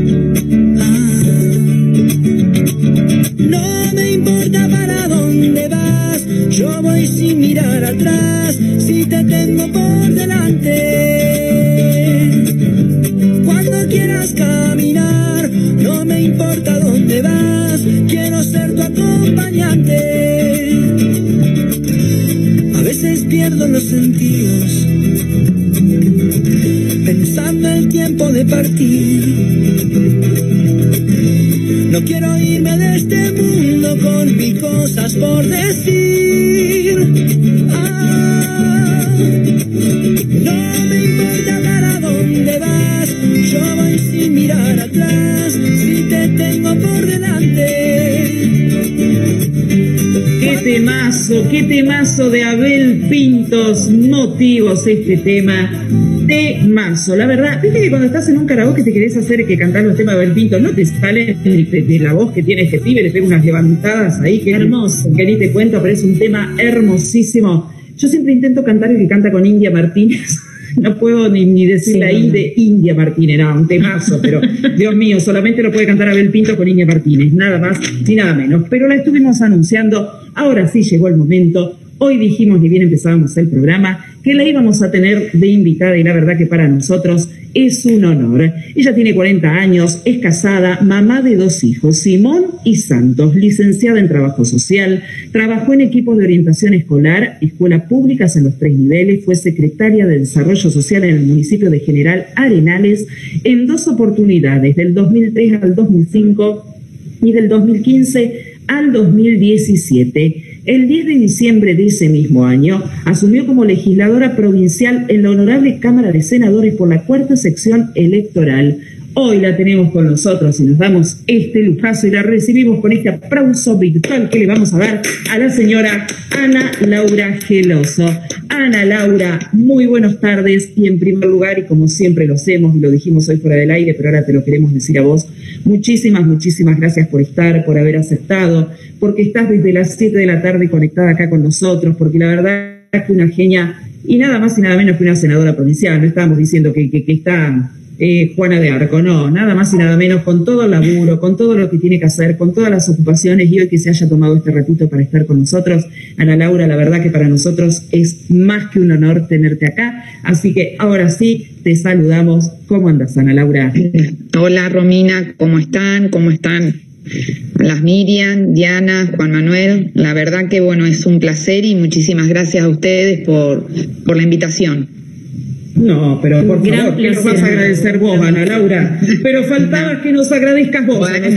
Si te tengo por delante. Cuando quieras caminar, no me importa dónde vas, quiero ser tu acompañante. A veces pierdo los sentidos pensando el tiempo de partir. No quiero irme de este mundo con mil cosas por decir. Temazo, qué temazo de Abel Pintos, motivos este tema. Temazo, la verdad, viste que cuando estás en un karaoke te querés hacer que cantar los temas de Abel Pintos, no te sale de, de- de la voz que tiene este pibe, le pega unas levantadas ahí que Hermoso. que ni te cuento, pero es un tema hermosísimo. Yo siempre intento cantar el que canta con India Martínez. No puedo ni, ni decir Sí, la I no. de India Martínez, no, un temazo, pero Dios mío, solamente lo puede cantar Abel Pinto con India Martínez, nada más ni nada menos. Pero la estuvimos anunciando, ahora sí llegó el momento. Hoy dijimos, ni bien empezábamos el programa, que la íbamos a tener de invitada y la verdad que para nosotros es un honor. Ella tiene 40 años, es casada, mamá de dos hijos, Simón y Santos, licenciada en Trabajo Social, trabajó en equipos de orientación escolar, escuelas públicas en los tres niveles, fue secretaria de Desarrollo Social en el municipio de General Arenales en dos oportunidades, del 2003 al 2005 y del 2015 al 2017. El 10 de diciembre de ese mismo año asumió como legisladora provincial en la Honorable Cámara de Senadores por la cuarta sección electoral. Hoy la tenemos con nosotros y nos damos este lujazo y la recibimos con este aplauso virtual que le vamos a dar a la señora Ana Laura Geloso. Ana Laura, muy buenas tardes y en primer lugar, y como siempre lo hacemos y lo dijimos hoy fuera del aire, pero ahora te lo queremos decir a vos, muchísimas, muchísimas gracias por estar, por haber aceptado, porque estás desde las 7 de la tarde conectada acá con nosotros, porque la verdad es que una genia y nada más y nada menos que una senadora provincial, no estábamos diciendo que, que, que está eh, Juana de Arco, no, nada más y nada menos, con todo el laburo, con todo lo que tiene que hacer, con todas las ocupaciones y hoy que se haya tomado este ratito para estar con nosotros. Ana Laura, la verdad que para nosotros es más que un honor tenerte acá, así que ahora sí, te saludamos. ¿Cómo andas, Ana Laura? Hola Romina, ¿cómo están? ¿Cómo están las Miriam, Diana, Juan Manuel? La verdad que bueno, es un placer y muchísimas gracias a ustedes por, por la invitación. No, pero por gran favor, ¿qué nos placer. vas a agradecer vos, Ana Laura? Pero faltaba que nos agradezcas vos. Bueno.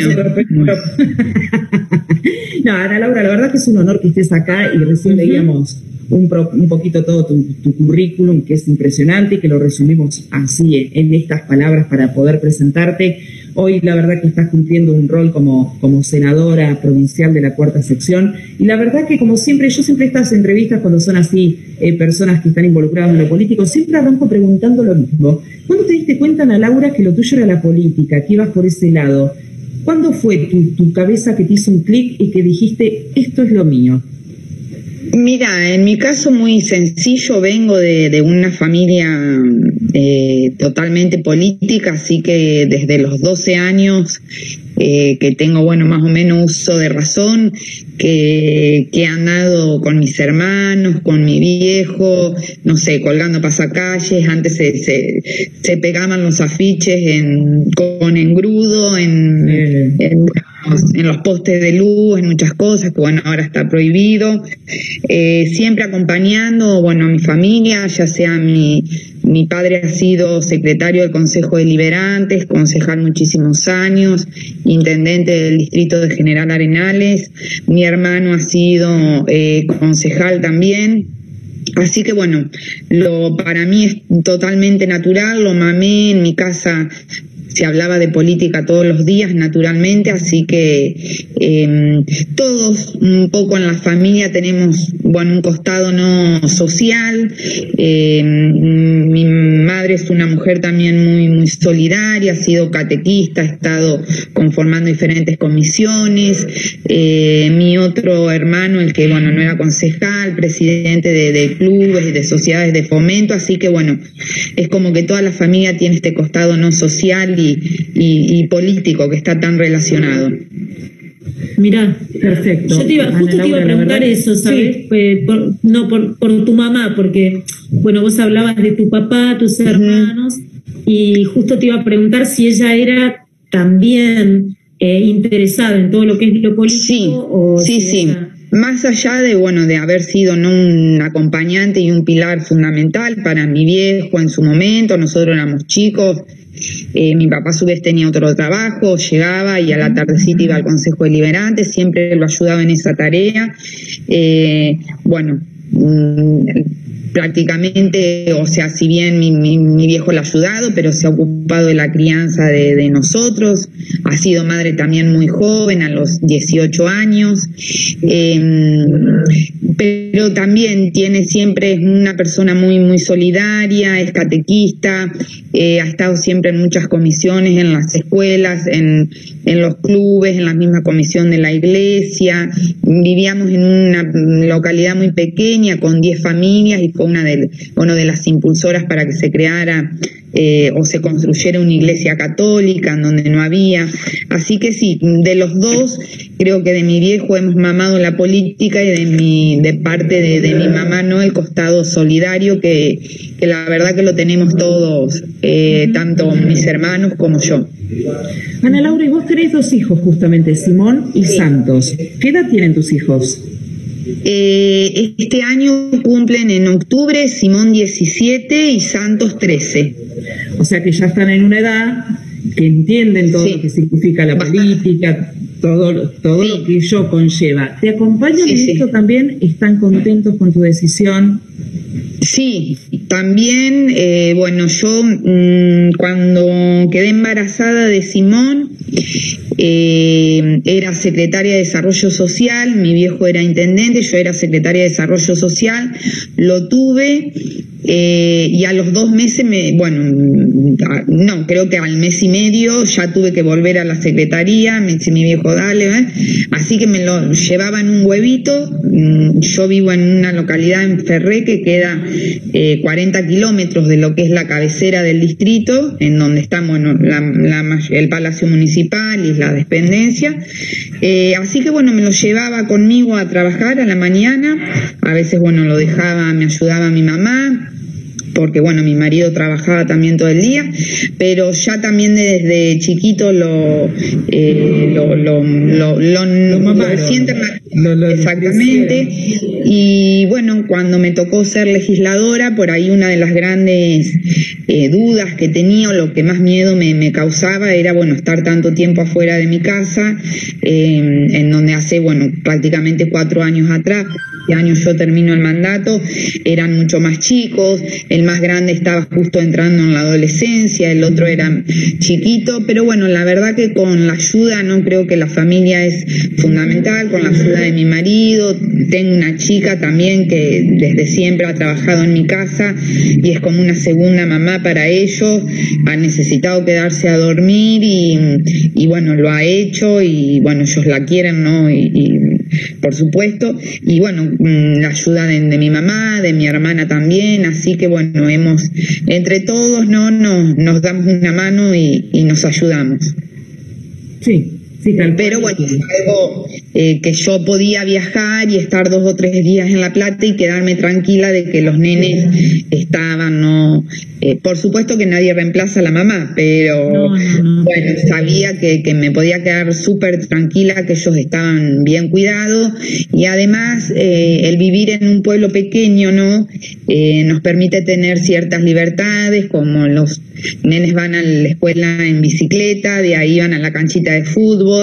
pero- no, Ana Laura, la verdad que es un honor que estés acá y recién leíamos un, pro- un poquito todo tu, tu currículum, que es impresionante y que lo resumimos así en, en estas palabras para poder presentarte. Hoy la verdad que estás cumpliendo un rol como, como senadora provincial de la cuarta sección y la verdad que como siempre, yo siempre estas entrevistas cuando son así eh, personas que están involucradas en lo político, siempre arranco preguntando lo mismo. ¿Cuándo te diste cuenta, Ana Laura, que lo tuyo era la política, que ibas por ese lado? ¿Cuándo fue tu, tu cabeza que te hizo un clic y que dijiste, esto es lo mío? Mira, en mi caso muy sencillo, vengo de, de una familia eh, totalmente política, así que desde los 12 años eh, que tengo, bueno, más o menos uso de razón, que, que he andado con mis hermanos, con mi viejo, no sé, colgando pasacalles, antes se, se, se pegaban los afiches en, con engrudo, en, Eh. en- en los postes de luz, en muchas cosas, que bueno, ahora está prohibido. Eh, siempre acompañando, bueno, a mi familia, ya sea mi, mi padre ha sido secretario del Consejo de Liberantes, concejal muchísimos años, intendente del distrito de General Arenales. Mi hermano ha sido eh, concejal también. Así que bueno, lo para mí es totalmente natural, lo mamé en mi casa se hablaba de política todos los días, naturalmente, así que eh, todos un poco en la familia tenemos, bueno, un costado no social. Eh, mi madre es una mujer también muy, muy solidaria, ha sido catequista, ha estado conformando diferentes comisiones. Eh, mi otro hermano, el que, bueno, no era concejal, presidente de, de clubes y de sociedades de fomento, así que, bueno, es como que toda la familia tiene este costado no social y, y, y político que está tan relacionado. Mirá, Perfecto. Yo te iba, Ana justo te iba a preguntar verdad- eso, ¿sabes? Sí. Eh, por- no, por, por tu mamá, porque, bueno, vos hablabas de tu papá, tus hermanos, y justo te iba a preguntar si ella era también eh, interesada en todo lo que es lo político. Sí, o sí, sí. Más allá de, bueno, de haber sido ¿no? un acompañante y un pilar fundamental para mi viejo en su momento, nosotros éramos chicos, eh, mi papá a su vez tenía otro trabajo, llegaba y a la tardecita iba al Consejo Deliberante, siempre lo ayudaba en esa tarea. Eh, bueno, mm, prácticamente, o sea, si bien mi, viejo le ha ayudado, pero se ha ocupado de la crianza de, nosotros, ha sido madre también muy joven, a los 18 años, eh, pero también tiene siempre, es una persona muy, muy solidaria, es catequista, eh, ha estado siempre en muchas comisiones, en las escuelas, en, en los clubes, en la misma comisión de la iglesia. Vivíamos en una localidad muy pequeña con 10 familias y fue una de, una de las impulsoras para que se creara eh, o se construyera una iglesia católica en donde no había. Así que sí, de los dos, creo que de mi viejo hemos mamado la política y de mi, de parte de, de mi mamá, ¿no? El costado solidario que, que la verdad que lo tenemos todos, eh, tanto mis hermanos como yo. Ana Laura, y vos tenés dos hijos justamente, Simón y Sí. Santos. ¿Qué edad tienen tus hijos? Eh, este año cumplen en octubre Simón 17 y Santos 13. O sea que ya están en una edad que entienden todo Sí. lo que significa la Bastante. política, todo, todo Sí. lo que ello conlleva. ¿Te acompañan Sí, en esto también? ¿Están contentos con tu decisión? Sí, también, eh, bueno, yo mm, cuando quedé embarazada de Simón, eh, era secretaria de Desarrollo Social, mi viejo era intendente, yo era secretaria de Desarrollo Social, lo tuve eh, y a los dos meses, me, bueno, no, creo que al mes y medio ya tuve que volver a la secretaría, me dice mi viejo, dale, ¿eh? así que me lo llevaba en un huevito, mm, yo vivo en una localidad en Ferré que queda eh, 40 kilómetros de lo que es la cabecera del distrito, en donde may- el Palacio Municipal y la dependencia. Eh, así que bueno, me lo llevaba conmigo a trabajar a la mañana, a veces bueno, lo dejaba, me ayudaba mi mamá, porque bueno, mi marido trabajaba también todo el día, pero ya también desde chiquito lo, eh, lo, lo, lo, lo- exactamente. Y bueno, cuando me tocó ser legisladora, por ahí una de las grandes eh, dudas que tenía o lo que más miedo me, me causaba era, bueno, estar tanto tiempo afuera de mi casa, eh, en donde hace, bueno, prácticamente cuatro años atrás, este año yo termino el mandato, eran mucho más chicos, el más grande estaba justo entrando en la adolescencia, el otro era chiquito, pero bueno, la verdad que con la ayuda, no creo que la familia es fundamental, con la ayuda de mi marido, tengo una chica también que desde siempre ha trabajado en mi casa y es como una segunda mamá para ellos, ha necesitado quedarse a dormir y, y bueno, lo ha hecho y bueno, ellos la quieren, ¿no? Y, por supuesto, y bueno, mm, la ayuda de, mi mamá, de mi hermana también, así que bueno, hemos, entre todos, ¿no? Nos, nos damos una mano y, y nos ayudamos. Sí, Sí. Pero bueno, es algo eh, que yo podía viajar y estar dos o tres días en La Plata y quedarme tranquila de que los nenes estaban, no. eh, por supuesto que nadie reemplaza a la mamá, pero No, no, no. bueno, sabía que, que me podía quedar súper tranquila, que ellos estaban bien cuidados y además eh, el vivir en un pueblo pequeño, ¿no? Nos permite tener ciertas libertades, como los nenes van a la escuela en bicicleta, de ahí van a la canchita de fútbol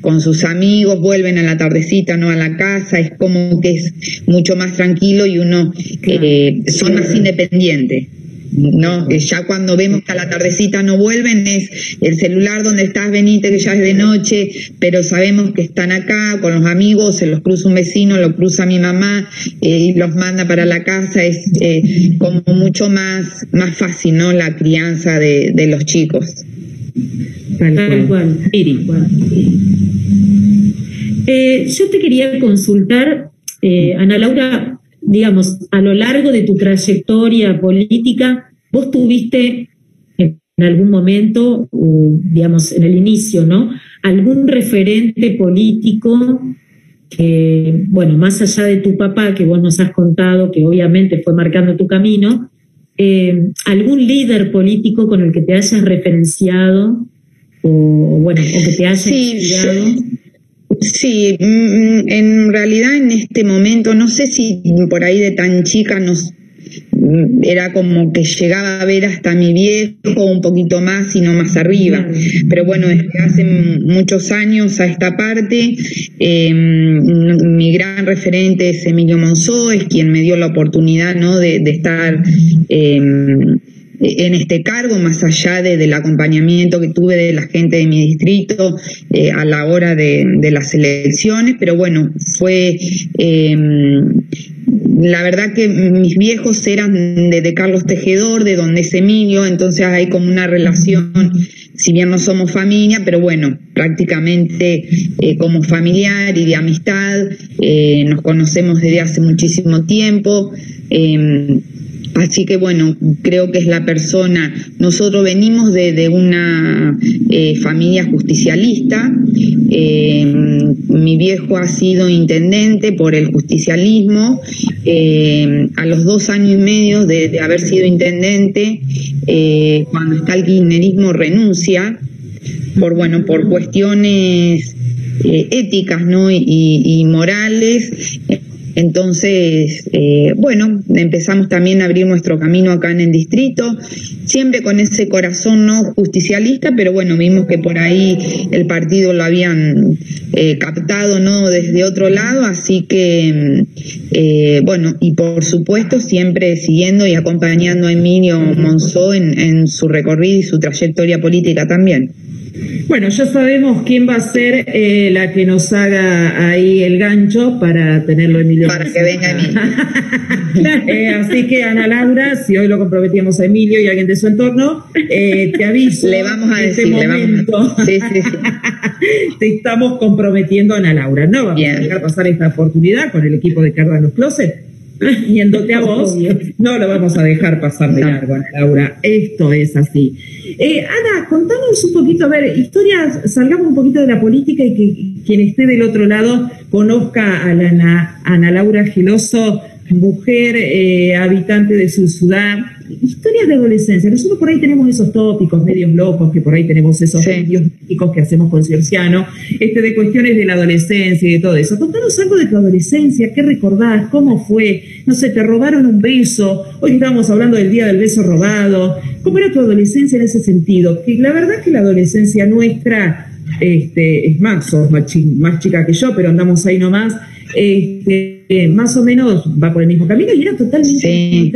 con sus amigos, vuelven a la tardecita, no a la casa, es como que es mucho más tranquilo y uno eh, son más independientes. No, ya cuando vemos que a la tardecita no vuelven es el celular donde estás, venite que ya es de noche, pero sabemos que están acá con los amigos, se los cruza un vecino, lo cruza mi mamá eh, y los manda para la casa, es eh, como mucho más, más fácil, ¿no? La crianza de, de los chicos. Tal Tal cual. cual. Eh, yo te quería consultar, eh, Ana Laura, digamos, a lo largo de tu trayectoria política, vos tuviste en algún momento, o, digamos, en el inicio, ¿no? Algún referente político que, bueno, más allá de tu papá, que vos nos has contado, que obviamente fue marcando tu camino, eh, algún líder político con el que te hayas referenciado o, bueno, o que te haya Sí, inspirado. Sí, mm, en realidad en este momento, no sé si por ahí de tan chica nos mm, era como que llegaba a ver hasta mi viejo un poquito más y no más arriba. Pero bueno, desde hace muchos años a esta parte, eh, mm, mi gran referente es Emilio Monzó, es quien me dio la oportunidad ¿no? de, de estar eh, en este cargo, más allá de- del acompañamiento que tuve de la gente de mi distrito eh, a la hora de, de las elecciones, pero bueno, fue eh, la verdad que mis viejos eran de, Carlos Tejedor, de donde es Emilio, entonces hay como una relación, si bien no somos familia, pero bueno, prácticamente eh, como familiar y de amistad, eh, nos conocemos desde hace muchísimo tiempo. eh, Así que bueno, creo que es la persona, nosotros venimos de, una eh, familia justicialista, eh, mi viejo ha sido intendente por el justicialismo, eh, a los dos años y medio de, haber sido intendente, cuando está el kirchnerismo renuncia, por bueno, por cuestiones eh, éticas ¿no? y morales. Entonces, eh, bueno, empezamos también a abrir nuestro camino acá en el distrito, siempre con ese corazón no justicialista, pero bueno, vimos que por ahí el partido lo habían eh, captado no desde otro lado, así que, eh, bueno, y por supuesto siempre siguiendo y acompañando a Emilio Monzó en su recorrido y su trayectoria política también. Bueno, ya sabemos quién va a ser eh, la que nos haga ahí el gancho para tenerlo Emilio. Para que venga Emilio. Eh, así que Ana Laura, si hoy lo comprometíamos a Emilio y a alguien de su entorno, eh, te aviso. Le vamos a en este decir, le vamos a- Sí, sí, sí. te estamos comprometiendo a Ana Laura. No vamos Bien. a dejar pasar esta oportunidad con el equipo de Carda en los Closet. Yéndote a vos, no lo vamos a dejar pasar de largo, Ana Laura. Esto es así. Eh, Ana, contanos un poquito, a ver, historias, salgamos un poquito de la política y que quien esté del otro lado conozca a la Ana, Ana Laura Geloso, mujer eh, habitante de su ciudad. Historias de adolescencia. Nosotros por ahí tenemos esos tópicos medios locos, que por ahí tenemos esos Sí. medios místicos que hacemos con Ciorciano, este, de cuestiones de la adolescencia y de todo eso. Contanos algo de tu adolescencia, ¿qué recordás? ¿Cómo fue? No sé, te robaron un beso. Hoy estamos hablando del día del beso robado. ¿Cómo era tu adolescencia en ese sentido? Que la verdad que la adolescencia nuestra, este, es más, sos más, chi- más chica que yo, pero andamos ahí nomás, este, eh, más o menos va por el mismo camino y era totalmente Sí.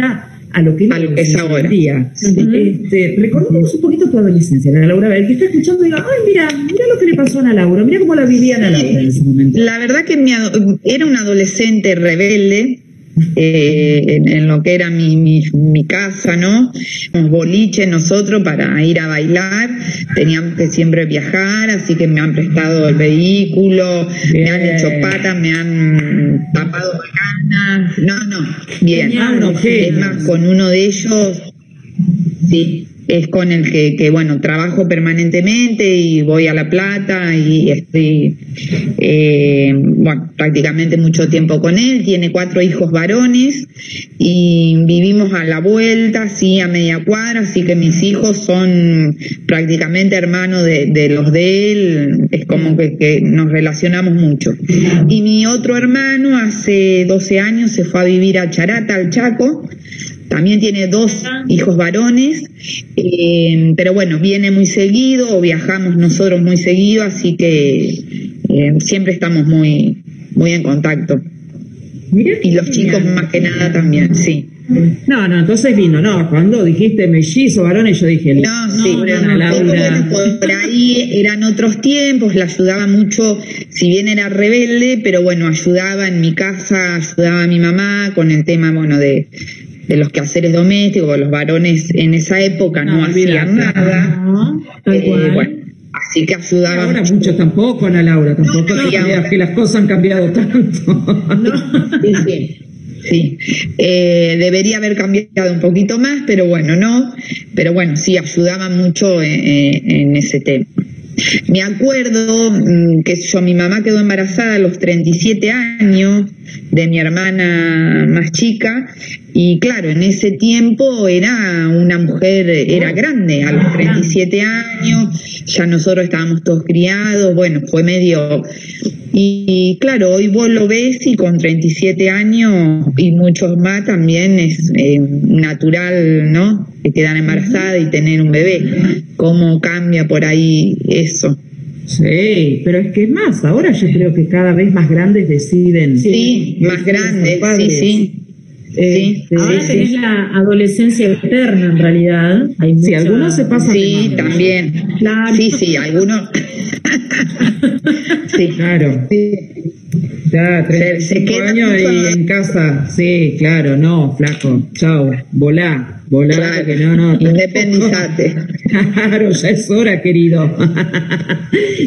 A lo que, A lo que es ahora. día. Este, recordemos un poquito tu adolescencia, Ana Laura. El que está escuchando diga, ay, mira, mira lo que le pasó a Ana Laura, mira cómo la vivía Ana Laura en ese momento. La verdad que mi era un adolescente rebelde eh, en, en lo que era mi, mi, mi casa, ¿no? Un boliche nosotros para ir a bailar, teníamos que siempre viajar, así que me han prestado el vehículo, me han hecho patas, me han tapado bacanas, no, no, bien. Ah, no, es más, con uno de ellos, sí. Es con el que, bueno, trabajo permanentemente y voy a La Plata y estoy, eh, prácticamente mucho tiempo con él. Tiene cuatro hijos varones y vivimos a la vuelta, sí, a media cuadra, así que mis hijos son prácticamente hermanos de, los de él, es como que nos relacionamos mucho. Y mi otro hermano hace 12 años se fue a vivir a Charata, al Chaco, también tiene dos hijos varones, eh, pero bueno, viene muy seguido, o viajamos nosotros muy seguido, así que eh, siempre estamos muy, muy en contacto. Y los chicos más que nada también, sí. No, no, entonces vino, no, cuando dijiste mellizo, varones, yo dije, No, sí, pobre no, poco, Laura. bueno, por, por ahí eran otros tiempos, la ayudaba mucho, si bien era rebelde, pero bueno, ayudaba en mi casa, ayudaba a mi mamá con el tema, bueno, de, de los quehaceres domésticos, los varones en esa época no, No, hacían nada. No, Eh, bueno, así que ayudaba Ahora mucho. muchos tampoco, Ana Laura, tampoco No, que las cosas han cambiado tanto. Sí, sí. Sí, Eh, debería haber cambiado un poquito más, pero bueno, no. Pero bueno, sí, ayudaba mucho en, en- en ese tema. Me acuerdo mm, que yo, mi mamá quedó embarazada a los 37 años de mi hermana más chica y claro, en ese tiempo era una mujer, era grande, a los 37 años, ya nosotros estábamos todos criados, bueno, fue medio... Y claro, hoy vos lo ves y con 37 años y muchos más también es eh, natural, ¿no? Que quedan embarazadas y tener un bebé. ¿Cómo cambia por ahí eso? Sí, pero es que es más, ahora yo creo que cada vez más grandes deciden. Sí, más deciden ser grande, sí, sí. Este, Ahora sí, tenés sí. la adolescencia eterna en realidad. Hay Sí, mucha- algunos se pasan Sí, también. Claro. Sí, sí, algunos. sí. Claro. Sí. Ya, Se- 35 se queda años y en casa. Sí, claro, no, flaco. Chao. Volá, volá, Claro. que no, no. Independizate. Claro, ya es hora, querido.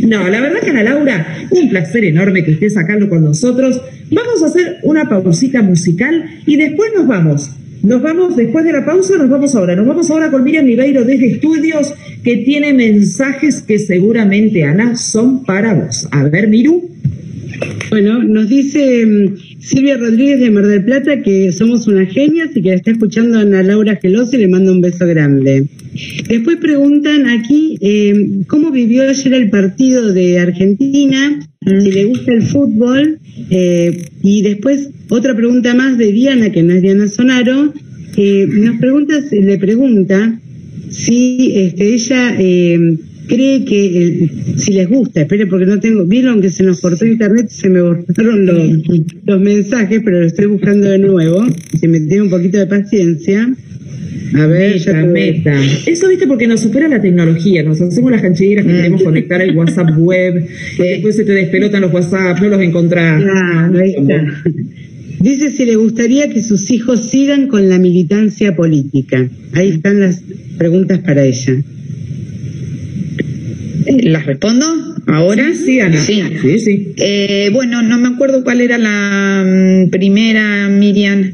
No, la verdad que Ana Laura, un placer enorme que estés acá con nosotros. Vamos a hacer una pausita musical y después nos vamos. Nos vamos, después de la pausa, nos vamos ahora. Nos vamos ahora con Miriam Ribeiro desde Estudios, que tiene mensajes que seguramente, Ana, son para vos. A ver, Miru. Bueno, nos dice Silvia Rodríguez de Mar del Plata que somos unas genias y que la está escuchando Ana Laura Geloso y le manda un beso grande. Después preguntan aquí eh, cómo vivió ayer el partido de Argentina, si le gusta el fútbol. eh, y después otra pregunta más de Diana, que no es Diana Sonaro, eh, nos pregunta, le pregunta si este, ella cree que eh, si les gusta, espere porque no tengo, vieron que se nos cortó internet, se me borraron los, los mensajes, pero lo estoy buscando de nuevo, si me tiene un poquito de paciencia. A ver, ya Meta, tuve- meta. Eso, viste, porque nos supera la tecnología. Nos hacemos las cancheras que Mm. queremos conectar el WhatsApp web. y después se te despelotan los WhatsApp, no los encontrás. Claro, ahí está. Dice si le gustaría que sus hijos sigan con la militancia política. Ahí están las preguntas para ella. ¿Las respondo ahora? Sí, Ana. Sí. sí. sí. Eh, bueno, no me acuerdo cuál era la mm, primera, Miriam.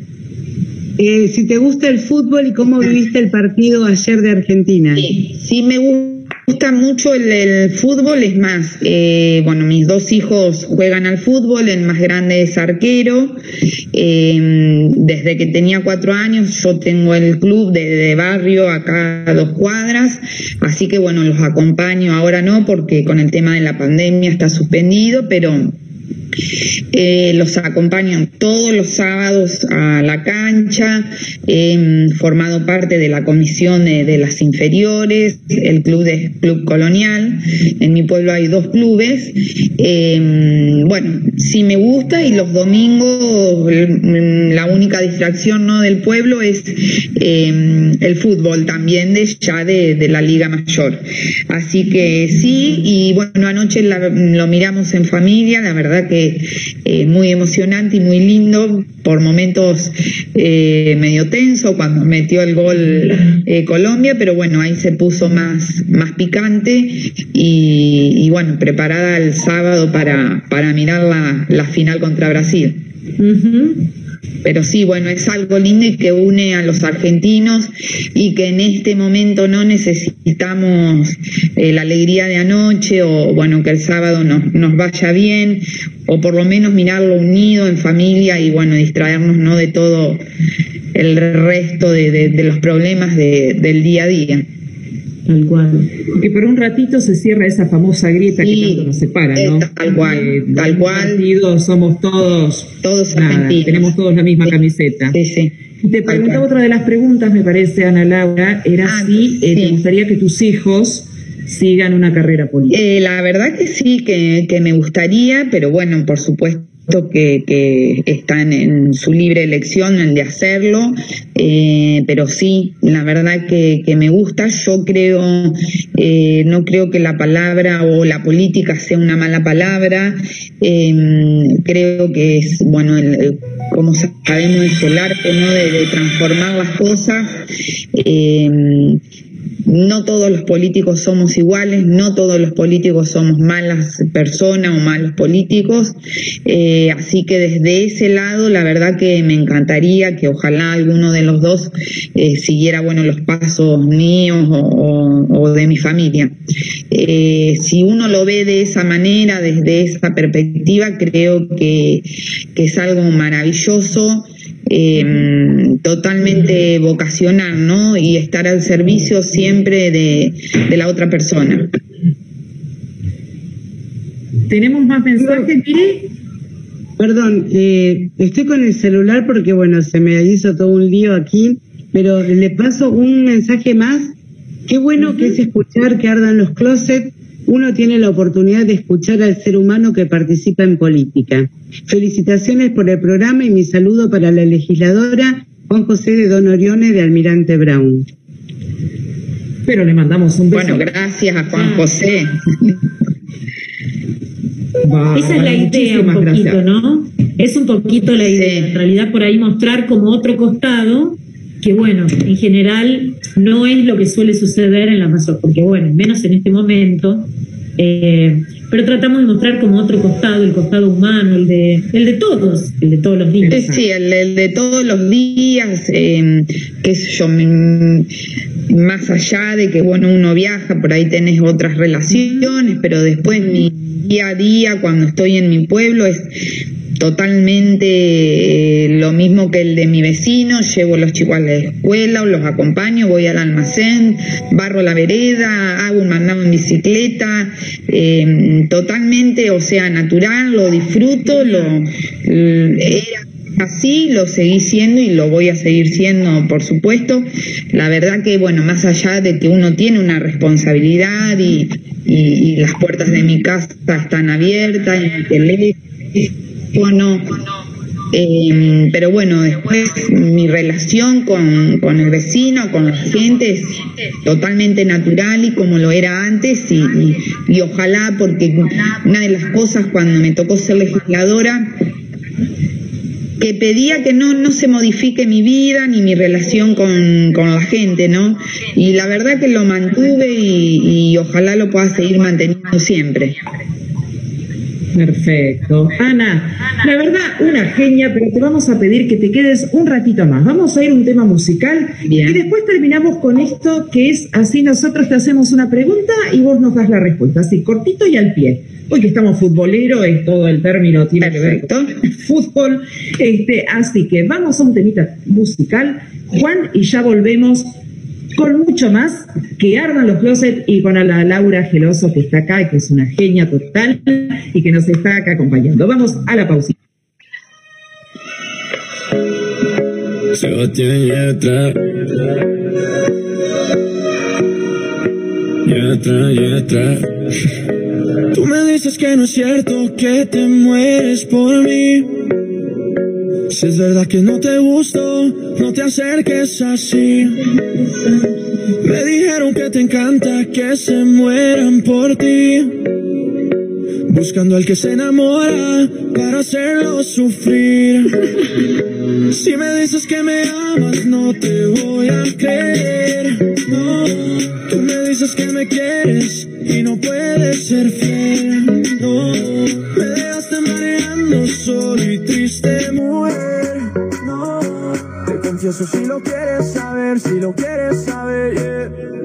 Eh, si te gusta el fútbol y cómo viviste el partido ayer de Argentina. Sí, sí me gusta mucho el, el fútbol, es más, eh, bueno, mis dos hijos juegan al fútbol, el más grande es arquero, eh, desde que tenía cuatro años yo tengo el club de, de barrio acá a dos cuadras, así que bueno, los acompaño, ahora no, porque con el tema de la pandemia está suspendido, pero... Eh, los acompaño todos los sábados a la cancha, he formado parte de la comisión de, las inferiores, el club de Club Colonial, en mi pueblo hay dos clubes, eh, bueno, sí me gusta y los domingos mm, la única distracción ¿no? del pueblo es eh, el fútbol también de ya de, la Liga Mayor. Así que sí, y bueno, anoche lo miramos en familia, la verdad que eh, muy emocionante y muy lindo, por momentos eh, medio tenso cuando metió el gol eh, Colombia, pero bueno, ahí se puso más, más picante y, y bueno, preparada el sábado para, para mirar la, la final contra Brasil. Pero sí, bueno, es algo lindo y que une a los argentinos y que en este momento no necesitamos eh, la alegría de anoche o bueno, que el sábado nos, nos vaya bien o por lo menos mirarlo unido en familia y bueno, distraernos no de todo el resto de, de- los problemas de- del día a día. Tal cual. Porque por un ratito se cierra esa famosa grieta Sí, que tanto nos separa, ¿no? eh, tal cual, Eh, tal un cual. partido somos todos, Todos nada, argentinos. tenemos todos la misma Sí. camiseta. Sí, sí. Te preguntaba otra de las preguntas, me parece, Ana Laura, era Ah, si eh, te gustaría que tus hijos sigan una carrera política. Eh, la verdad que sí, que, que me gustaría, pero bueno, por supuesto que, que están en su libre elección el de hacerlo, eh, pero sí, la verdad que, me gusta. Yo creo, eh, no creo que la palabra o la política sea una mala palabra. Eh, creo que es, bueno, el- como sabemos, el arte ¿no? de, de transformar las cosas. No todos los políticos somos iguales, no todos los políticos somos malas personas o malos políticos, eh, así que desde ese lado la verdad que me encantaría que ojalá alguno de los dos eh, siguiera bueno los pasos míos o de mi familia. Eh, si uno lo ve de esa manera, desde esa perspectiva, creo que, que es algo maravilloso eh, totalmente vocacional, ¿no? Y estar al servicio siempre de, de la otra persona. ¿Tenemos más mensajes, Miri? Perdón, eh, estoy con el celular porque, bueno, se me hizo todo un lío aquí, pero le paso un mensaje más. Qué bueno que es escuchar que ardan los closets. Uno tiene la oportunidad de escuchar al ser humano que participa en política. Felicitaciones por el programa y mi saludo para la legisladora Juan José de Don Orione de Almirante Brown. Pero le mandamos un beso. Bueno, gracias a Juan José. Esa es la idea un poquito, gracias. ¿no? Es un poquito la idea. Sí. En realidad por ahí mostrar como otro costado que bueno, en general no es lo que suele suceder en la Amazon, porque bueno, menos en este momento, eh, pero tratamos de mostrar como otro costado, el costado humano, el de, el de todos, el de todos los días. Eh, Sí, el, el de todos los días, eh, qué sé yo, más allá de que, bueno, uno viaja, por ahí tenés otras relaciones, pero después mi día a día, cuando estoy en mi pueblo, es totalmente eh, lo mismo que el de mi vecino, llevo los chicos a la escuela, o los acompaño, voy al almacén, barro la vereda, hago un mandado en bicicleta, eh, totalmente, o sea, natural, lo disfruto, lo, l- era así, lo seguí siendo y lo voy a seguir siendo, por supuesto. La verdad que, bueno, más allá de que uno tiene una responsabilidad y las puertas de mi casa están abiertas, y mi teléfono, eh, pero bueno, después mi relación con, con el vecino, con la gente es totalmente natural y como lo era antes y, y- y ojalá porque una de las cosas cuando me tocó ser legisladora que pedía que no, no se modifique mi vida ni mi relación con, con la gente, ¿no? Y la verdad que lo mantuve y, y ojalá lo pueda seguir manteniendo siempre. Perfecto. Ana, la verdad, una genia, pero te vamos a pedir que te quedes un ratito más. Vamos a ir a un tema musical Bien. y después terminamos con esto que es así nosotros te hacemos una pregunta y vos nos das la respuesta, así cortito y al pie. Hoy que estamos futboleros, es todo el término tiene que ver con fútbol. Este, así que vamos a un temita musical, Juan, y ya volvemos con mucho más que ardan los closets y con a la Laura Geloso que está acá, que es una genia total y que nos está acá acompañando. Vamos a la pausita. Sebastián Yatra. Yatra, Yatra. Tú me dices que no es cierto que te mueres por mí. Si es verdad que no te gusto, no te acerques así. Me dijeron que te encanta que se mueran por ti. Buscando al que se enamora para hacerlo sufrir. Si me dices que me amas, no te voy a creer. No, tú me dices que me quieres y no puedes ser fiel. No, me dejaste mareando solo y triste. Eso si lo quieres saber, si lo quieres saber, yeah.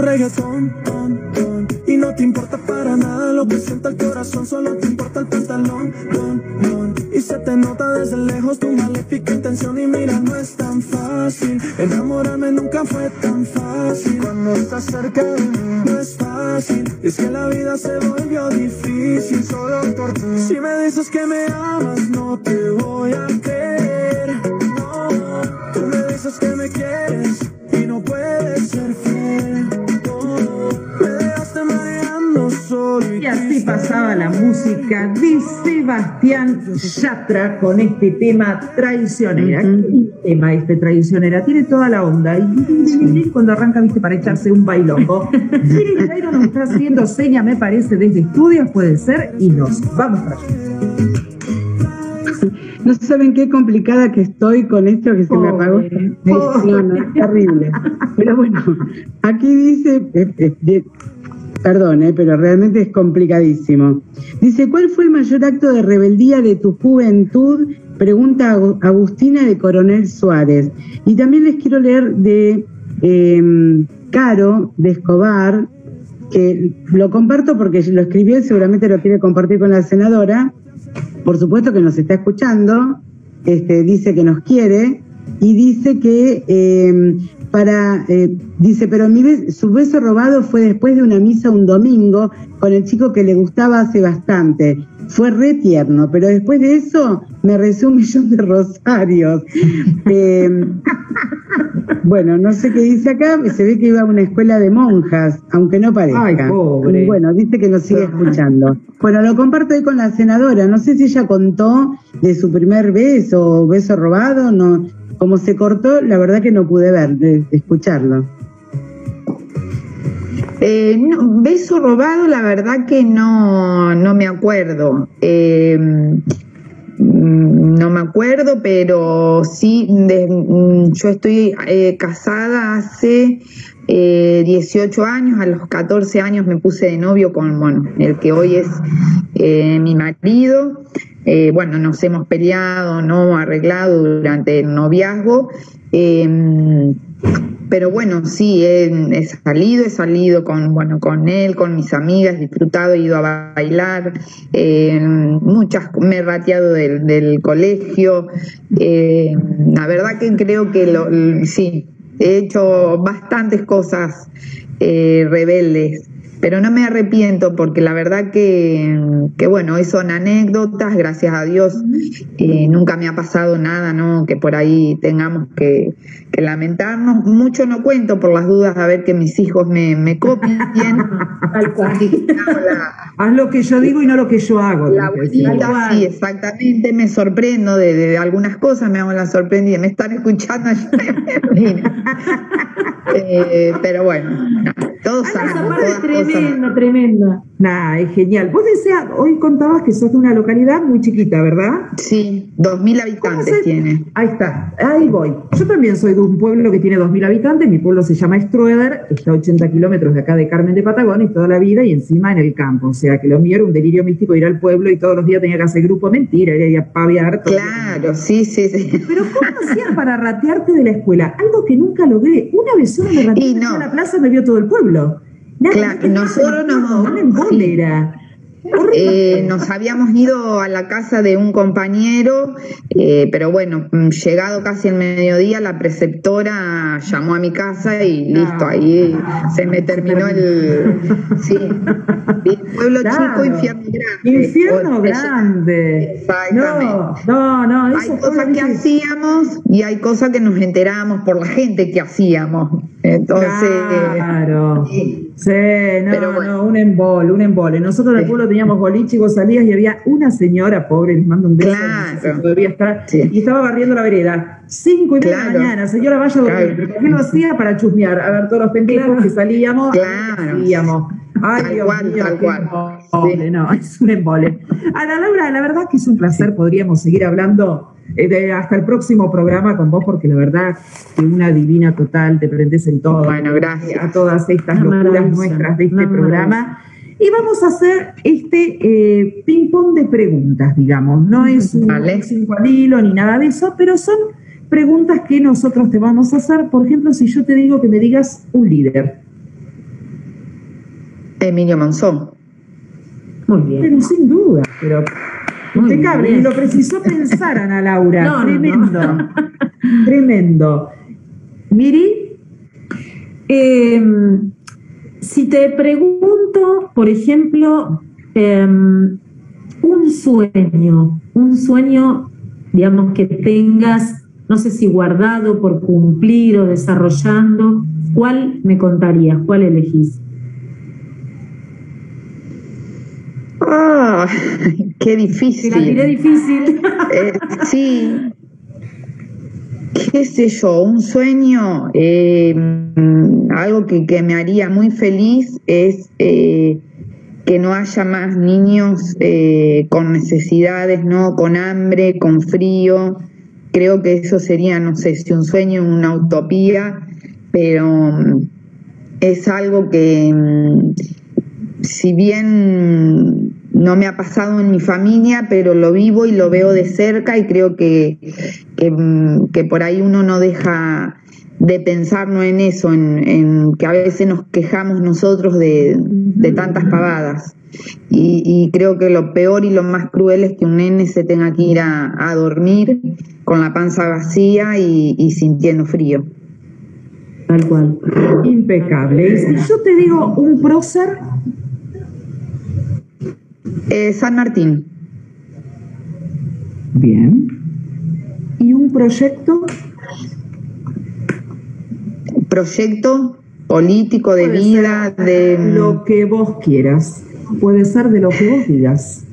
Reggaetón, y no te importa para nada lo que sienta el corazón, solo te importa el pantalón, don, don, y se te nota desde lejos tu maléfica intención y mira no es tan fácil, enamorarme nunca fue tan fácil, cuando estás cerca de mí no es fácil, es que la vida se volvió difícil solo por si me dices que me amas no te música de Sebastián Yatra con este tema traicionera. ¿Qué tema este traicionera? Tiene toda la onda. Y cuando arranca, viste, para echarse un bailongo. Siri Jairo nos está haciendo seña, me parece, desde estudios, puede ser, y nos vamos para allá. No saben qué complicada que estoy con esto que se me apagó. Pobre, No, terrible. Pero bueno, aquí dice, eh, eh, perdón, eh, pero realmente es complicadísimo. Dice, ¿cuál fue el mayor acto de rebeldía de tu juventud? Pregunta Agu- Agustina de Coronel Suárez. Y también les quiero leer de eh, Caro de Escobar, que lo comparto porque lo escribió y seguramente lo quiere compartir con la senadora. Por supuesto que nos está escuchando, este, dice que nos quiere y dice que eh, para, eh, dice, pero mi be- su beso robado fue después de una misa un domingo con el chico que le gustaba hace bastante. Fue re tierno, pero después de eso me rezó un millón de rosarios. Eh, bueno, no sé qué dice acá, se ve que iba a una escuela de monjas, aunque no parezca. Ay, pobre. Bueno, dice que nos sigue escuchando. Bueno, lo comparto ahí con la senadora. No sé si ella contó de su primer beso o beso robado, no. Como se cortó, la verdad que no pude ver, escucharlo. Eh, no, beso robado, la verdad que no, no me acuerdo. Eh, no me acuerdo, pero sí, mm, yo estoy eh, casada hace eh, 18 años, a los 14 años me puse de novio con, bueno, el que hoy es eh, mi marido. Eh, bueno, nos hemos peleado, no arreglado durante el noviazgo. Eh, pero bueno, sí, he, salido, he salido con, bueno, con él, con mis amigas, disfrutado, he ido a bailar, eh, muchas, me he rateado del, del colegio. eh, la verdad que creo que lo, sí, he hecho bastantes cosas eh, rebeldes, pero no me arrepiento porque la verdad que, que bueno, hoy son anécdotas, gracias a Dios, eh, nunca me ha pasado nada, ¿no? Que por ahí tengamos que, que lamentarnos. Mucho no cuento por las dudas a ver que mis hijos me, me copien. Tal cual. La, Haz lo que yo digo y no lo que yo hago. la abuelita, sí, exactamente, me sorprendo de, de algunas cosas, me hago la sorprendida, me están escuchando. Eh, pero bueno, todos sabemos, tremenda, tremenda. Nah, es genial. Vos decías, hoy contabas que sos de una localidad muy chiquita, ¿verdad? Sí, dos mil habitantes se- tiene. Ahí está, ahí voy. Yo también soy de un pueblo que tiene 2.000 habitantes, mi pueblo se llama Strueder, está a 80 kilómetros de acá de Carmen de Patagones toda la vida y encima en el campo, o sea que lo mío era un delirio místico ir al pueblo y todos los días tenía que hacer grupo, mentira, ir a paviar. todo. Claro, sí, sí, sí. Pero ¿cómo hacías para ratearte de la escuela? Algo que nunca logré. Una vez solo me rateé Y no. a la plaza me vio todo el pueblo. Claro, nosotros. Eh, nos habíamos ido a la casa de un compañero, eh, pero bueno, mm, llegado casi el mediodía, la preceptora llamó a mi casa y listo, ahí se me terminó el... Sí, pueblo Claro. chico, infierno grande. Infierno grande. Exactamente. No, no, no. Hay esos cosas que hacíamos y hay cosas que nos enterábamos por la gente que hacíamos. Entonces, Claro. sí, Sí, no, Pero bueno. no, un embole, un embole. Nosotros en el pueblo teníamos boliche y vos salías y había una señora pobre, les mando un beso, Claro. está, Sí. y estaba barriendo la vereda. Cinco y media de la mañana, señora, vaya a dormir. Claro. ¿Pero por qué lo hacía? Para chusmear, a ver todos los pendejos que salíamos, Claro. salíamos. Ay, Tal Dios cual, mío, tal cual. embole, Sí. no, es un embole. Ana Laura, la verdad que es un placer, podríamos seguir hablando eh, de- hasta el próximo programa con vos, porque la verdad que una divina total, te prendes en todo. Bueno, gracias. A todas estas Una locuras nuestras de este programa. Y vamos a hacer este eh, ping-pong de preguntas, digamos. No es un Vale. cinco al hilo ni nada de eso, pero son preguntas que nosotros te vamos a hacer. Por ejemplo, si yo te digo que me digas un líder. Emilio Monzón. Muy bien. Pero sin duda, pero impecable. bien. Y lo precisó pensar, Ana Laura. No, no, tremendo. no. Tremendo. Miri, Eh, si te pregunto, por ejemplo, eh, un sueño, un sueño, digamos, que tengas, no sé si guardado por cumplir o desarrollando, ¿cuál me contarías? ¿Cuál elegís? Ah, qué Te la tiré difícil. difícil. Eh, sí. ¿Qué sé yo? Un sueño, eh, algo que, que me haría muy feliz es eh, que no haya más niños con necesidades, ¿no? Con hambre, con frío. Creo que eso sería, no sé si un sueño, una utopía, pero mm, es algo que, mm, si bien no me ha pasado en mi familia, pero lo vivo y lo veo de cerca y creo que, que, mm, por ahí uno no deja de pensar no en eso, en, que a veces nos quejamos nosotros de, tantas pavadas. Y, creo que lo peor y lo más cruel es que un nene se tenga que ir a, a dormir con la panza vacía y, y sintiendo frío. Tal cual. impecable. Y si yo te digo un prócer, Eh, San Martín, bien. Y un proyecto, proyecto político de Puede vida, de... lo que vos quieras. Puede ser de lo que vos digas.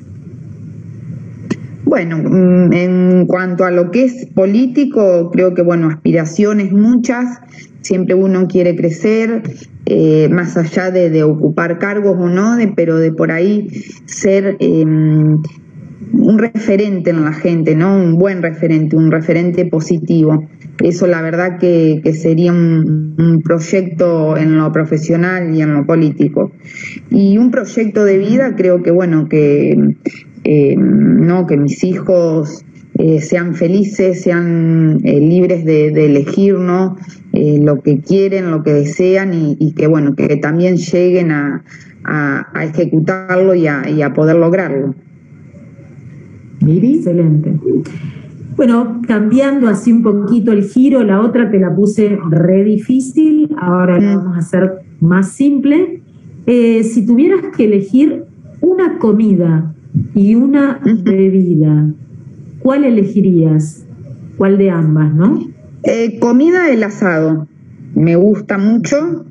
Bueno, mm, en cuanto a lo que es político, creo que, bueno, aspiraciones muchas, siempre uno quiere crecer, eh, más allá de, de ocupar cargos o no, de, pero de por ahí ser eh, un referente en la gente, ¿no? Un buen referente, un referente positivo. Eso la verdad que, que sería un, proyecto en lo profesional y en lo político. Y un proyecto de vida, creo que, bueno, que eh, no que mis hijos eh, sean felices, sean eh, libres de, de elegir ¿no? Eh, lo que quieren, lo que desean y, y que bueno que también lleguen a, a- a ejecutarlo y a, y a poder lograrlo. Miri, Excelente. Bueno, cambiando así un poquito el giro, la otra te la puse re difícil, ahora la Mm. vamos a hacer más simple. Eh, si tuvieras que elegir una comida y una bebida, ¿cuál elegirías? ¿Cuál de ambas, no? Eh, comida, el asado. Me gusta mucho,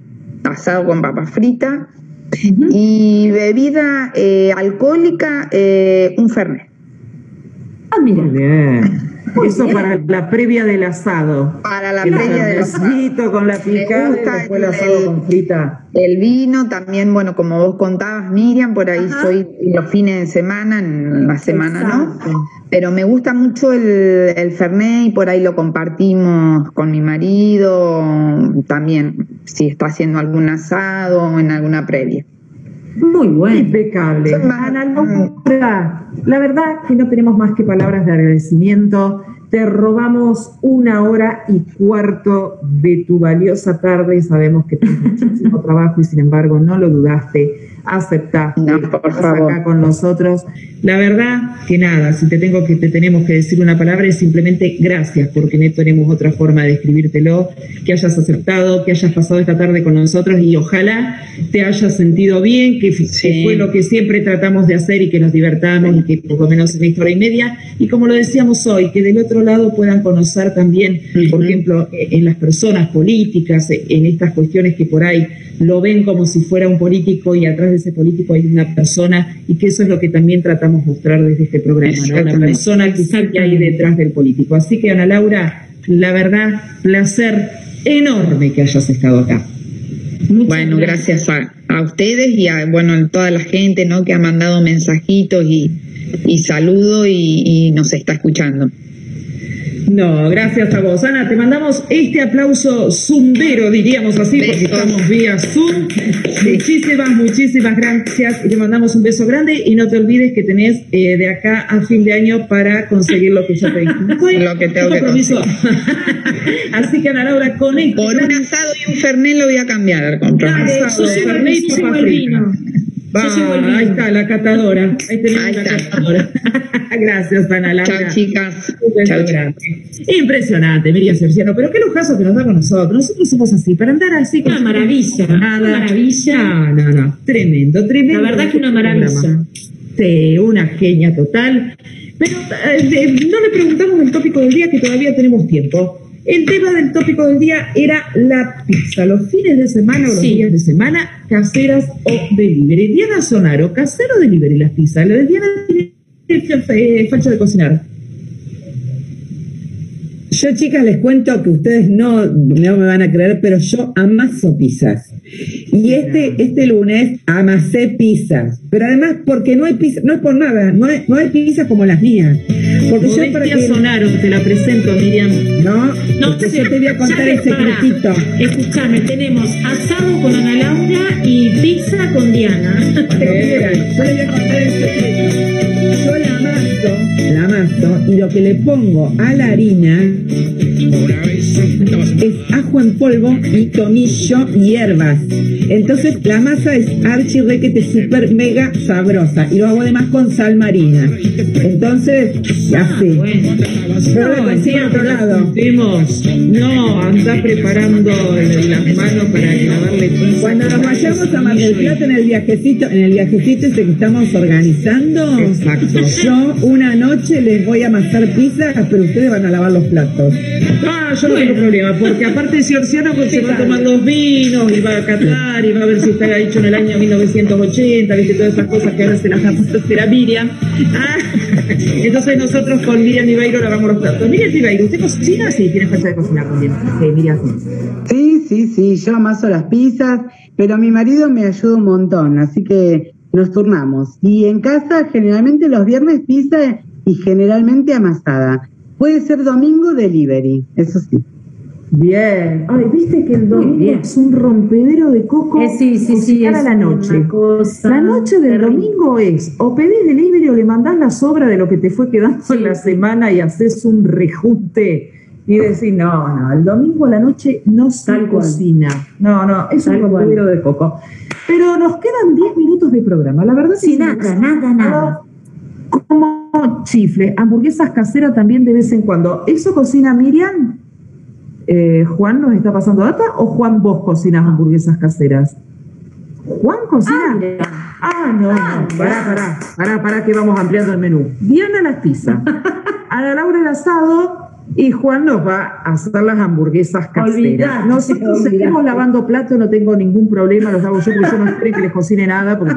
asado con papa frita. Y bebida eh, alcohólica, eh, un fernet. Ah, mira, Muy bien. Eso para la previa del asado. Para la El previa del asado. con la picada y gusta después el el- asado con frita. El vino también, bueno, como vos contabas, Miriam, por ahí Ajá. soy los fines de semana, en la semana, Exacto. ¿no? Pero me gusta mucho el, el Fernet y por ahí lo compartimos con mi marido, también si está haciendo algún asado o en alguna previa. muy bueno. Impecable. Ana Laura, la verdad que no tenemos más que palabras de agradecimiento. Te robamos una hora y cuarto de tu valiosa tarde. Sabemos que tienes muchísimo trabajo y sin embargo no lo dudaste. Aceptaste No, por favor. acá con nosotros. La verdad que nada, si te tengo que te tenemos que decir una palabra es simplemente gracias, porque no tenemos otra forma de describírtelo, que hayas aceptado, que hayas pasado esta tarde con nosotros y ojalá te hayas sentido bien, que, f- que fue lo que siempre tratamos de hacer y que nos divertamos y que por lo menos en esta hora y media, y como lo decíamos hoy, que del otro lado puedan conocer también, por ejemplo, eh, en las personas políticas, eh, en estas cuestiones que por ahí lo ven como si fuera un político y atrás de ese político hay una persona y que eso es lo que también tratamos de mostrar desde este programa, ¿no? la persona que, que hay detrás del político. Así que Ana Laura, la verdad, placer enorme que hayas estado acá. Bueno, gracias a, a ustedes y a bueno a toda la gente ¿no? que ha mandado mensajitos y, y saludo y, y nos está escuchando. No, gracias a vos. Ana, te mandamos este aplauso zumbero, diríamos así, porque estamos vía Zoom. Muchísimas, muchísimas gracias y te mandamos un beso grande y no te olvides que tenés eh, de acá a fin de año para conseguir lo que yo te dije. Lo que tengo que compromiso. así que Ana Laura, con este Por un asado y un fernet lo voy a cambiar al yo soy Fernet y vino. Vino. ahí está la catadora. Ahí tenemos Ahí la está. catadora. Gracias, Ana Laura. Chao chicas. Chao, chao. Impresionante, Miriam Cerciano, pero qué lujazo que nos da con nosotros. Nosotros somos así, para andar así Una maravilla, Nada. una maravilla. No, no, no. Tremendo, tremendo. La verdad que una maravilla. Sí, una genia total. Pero eh, no le preguntamos el tópico del día, que todavía tenemos tiempo. El tema del tópico del día era la pizza. Los fines de semana o los Sí. días de semana, caseras o delivery. Diana Sonaro, casero o delivery las pizzas. La de Diana tiene facha de cocinar. Yo, chicas, les cuento que ustedes no, no me van a creer, pero yo amaso pizzas. Y este, este lunes amasé pizzas. Pero además, porque no hay pizza, no es por nada, no hay, no hay pizzas como las mías. Porque yo para que. Sonaro, te la presento, Miriam. No, No, sí, yo te voy a contar el secretito. Escuchame, tenemos asado con Ana Laura y pizza con Diana. Yo les voy a contar el secreto. La amaso, lo que le pongo a la harina es ajo en polvo y tomillo y hierbas. Entonces la masa es archi requete super mega sabrosa y lo hago además con sal marina. Entonces, así. Bueno, Yo lo consigo en otro lado. No, anda preparando las manos para clavarle pizza. Cuando nos vayamos a Mar del Plata en el viajecito, en el viajecito este que estamos organizando, Exacto. yo una noche les voy a amasar pizzas, pero ustedes van a lavar los platos. Ah, yo no tengo problema, porque aparte si Orciano pues, se va a tomar dos vinos y va a catar y va a ver si está hecho en el año 1980, viste todas esas cosas que ahora se las hace a Miriam. Ah, entonces nosotros con Miriam Ibeiro lavamos los platos. Miriam Ibeiro, ¿usted cocina? Sí, tiene falta de cocinar también. Sí, Miriam, sí. Sí, sí, sí, yo amaso las pizzas, pero mi marido me ayuda un montón, así que nos turnamos. Y en casa generalmente los viernes pizza y generalmente amasada. Puede ser domingo delivery, eso sí. Bien. Ay, viste que el domingo es un rompedero de coco. Eh, sí, sí, sí, es la noche. La noche del terrible. domingo es o pedís delivery o le mandás la sobra de lo que te fue quedando en la semana y haces un rejunte y decís, no, no, el domingo a la noche no se Tal cual. cocina. No, no, es un cual. rompedero de coco. Pero nos quedan 10 minutos de programa. La verdad Sí, es que nada, nada, nada. Como chifle, hamburguesas caseras también de vez en cuando. ¿Eso cocina Miriam? Eh, ¿Juan nos está pasando data o Juan vos cocinas hamburguesas caseras? ¿Juan cocina? Ah, no, no. Pará, pará, pará, pará que vamos ampliando el menú. Diana las pizzas, Ana Laura el asado y Juan nos va a hacer las hamburguesas caseras. Olvidate, Nosotros olvidate. seguimos lavando platos, no tengo ningún problema, los hago yo porque yo no quiero que les cocine nada porque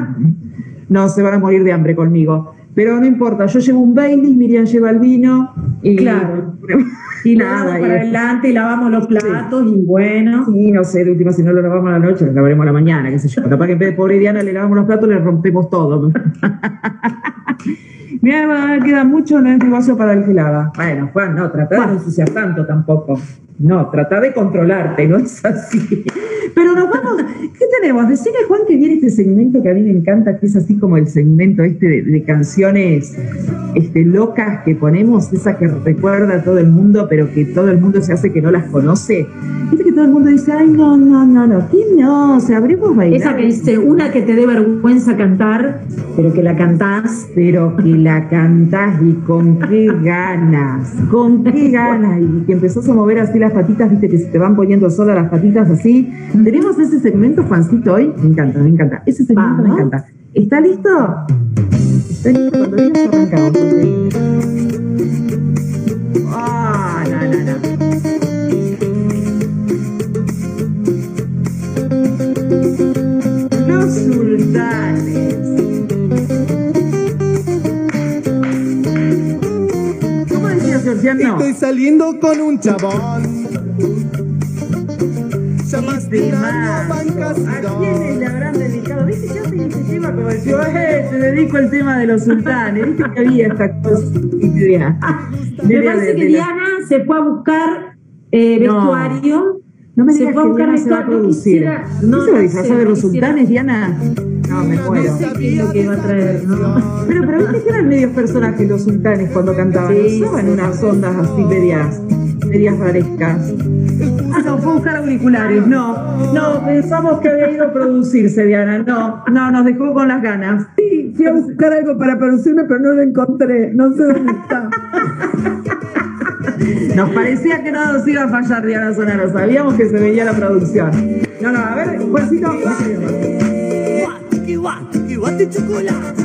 no se van a morir de hambre conmigo. Pero no importa, yo llevo un Baileys, Miriam lleva el vino y Claro. y nada. y para adelante y lavamos los platos y bueno. Sí, no sé, de última, si no lo lavamos a la noche, lo lavaremos a la mañana, qué sé yo. Capaz que en vez de pobre Diana le lavamos los platos, le rompemos todo. Mira, queda mucho, no es negocio para el que lava. Bueno, Juan, no, trata de no ensuciar tanto tampoco. No, trata de controlarte, no es así. Pero nos vamos, ¿qué tenemos? Decirle, Juan, que viene este segmento que a mí me encanta, que es así como el segmento este de, de canciones este, locas que ponemos, esa que recuerda a todo el mundo, pero que todo el mundo se hace que no las conoce. Viste que todo el mundo dice, ay, no, no, no, no, ¿qué no? O sea, habremos bailado. Esa que dice, una que te dé vergüenza cantar, pero que la cantás. Pero que la cantás y con qué ganas, con qué ganas. Y que empezás a mover así las patitas, viste que se te van poniendo solas las patitas así. Tenemos ese segmento, Juancito, hoy. Me encanta, me encanta. Ese segmento me encanta. ¿Está listo? ¿Está listo? Cuando digas arrancamos. Ah, no, no, no. Los sultanes. ¿Cómo decía Georgiano? Estoy saliendo con un chabón. Llamas tirando bancas y ¿A quiénes le habrán dedicado? ¿Viste que hace este tema como decía, eh, te dedico el tema de los sultanes? ¿Viste que había esta cosa? Me parece que la- Diana se fue a buscar eh, No. vestuario. No me se digas fue a que buscar Diana se va a vestuario. producir. quisiera- ¿No no, se va a no disfrazar de los sultanes, Diana? No, me muero. No sé qué es lo que va a traer, ¿no? Pero, pero viste que eran medios personajes los sultanes cuando cantaban. Sí, Usaban unas ondas así medias, medias rarescas. Ah, no, fue a buscar auriculares. No, no, pensamos que había ido a producirse, Diana. No, no, nos dejó con las ganas. Sí, fui a buscar algo para producirme, pero no lo encontré. No sé dónde está. Nos parecía que no nos iba a fallar Diana Sonaro. Sabíamos que se veía la producción. No, no, a ver. Bate que bate el chocolate.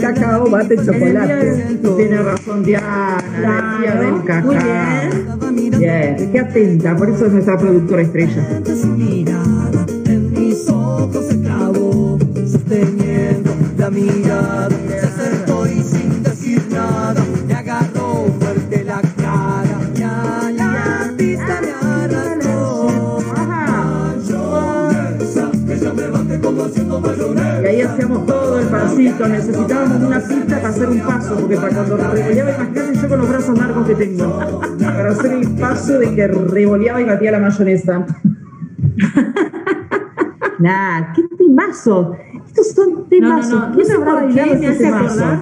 Cacao, bate chocolate. Tiene razón Diana, Claro, del cacao. muy Bien, qué atenta, por eso es nuestra productora estrella. En mis ojos se clavó, sosteniendo la mirada. Todo el pasito, necesitábamos una pista para hacer un paso, porque para cuando revoleaba y mascate yo con los brazos largos que tengo, para hacer el paso de que revoleaba y batía la mayonesa. Nah, qué temazo. Estos son No, no, temazos. no, no ¿Quién habrá bailado me ese hace acordar.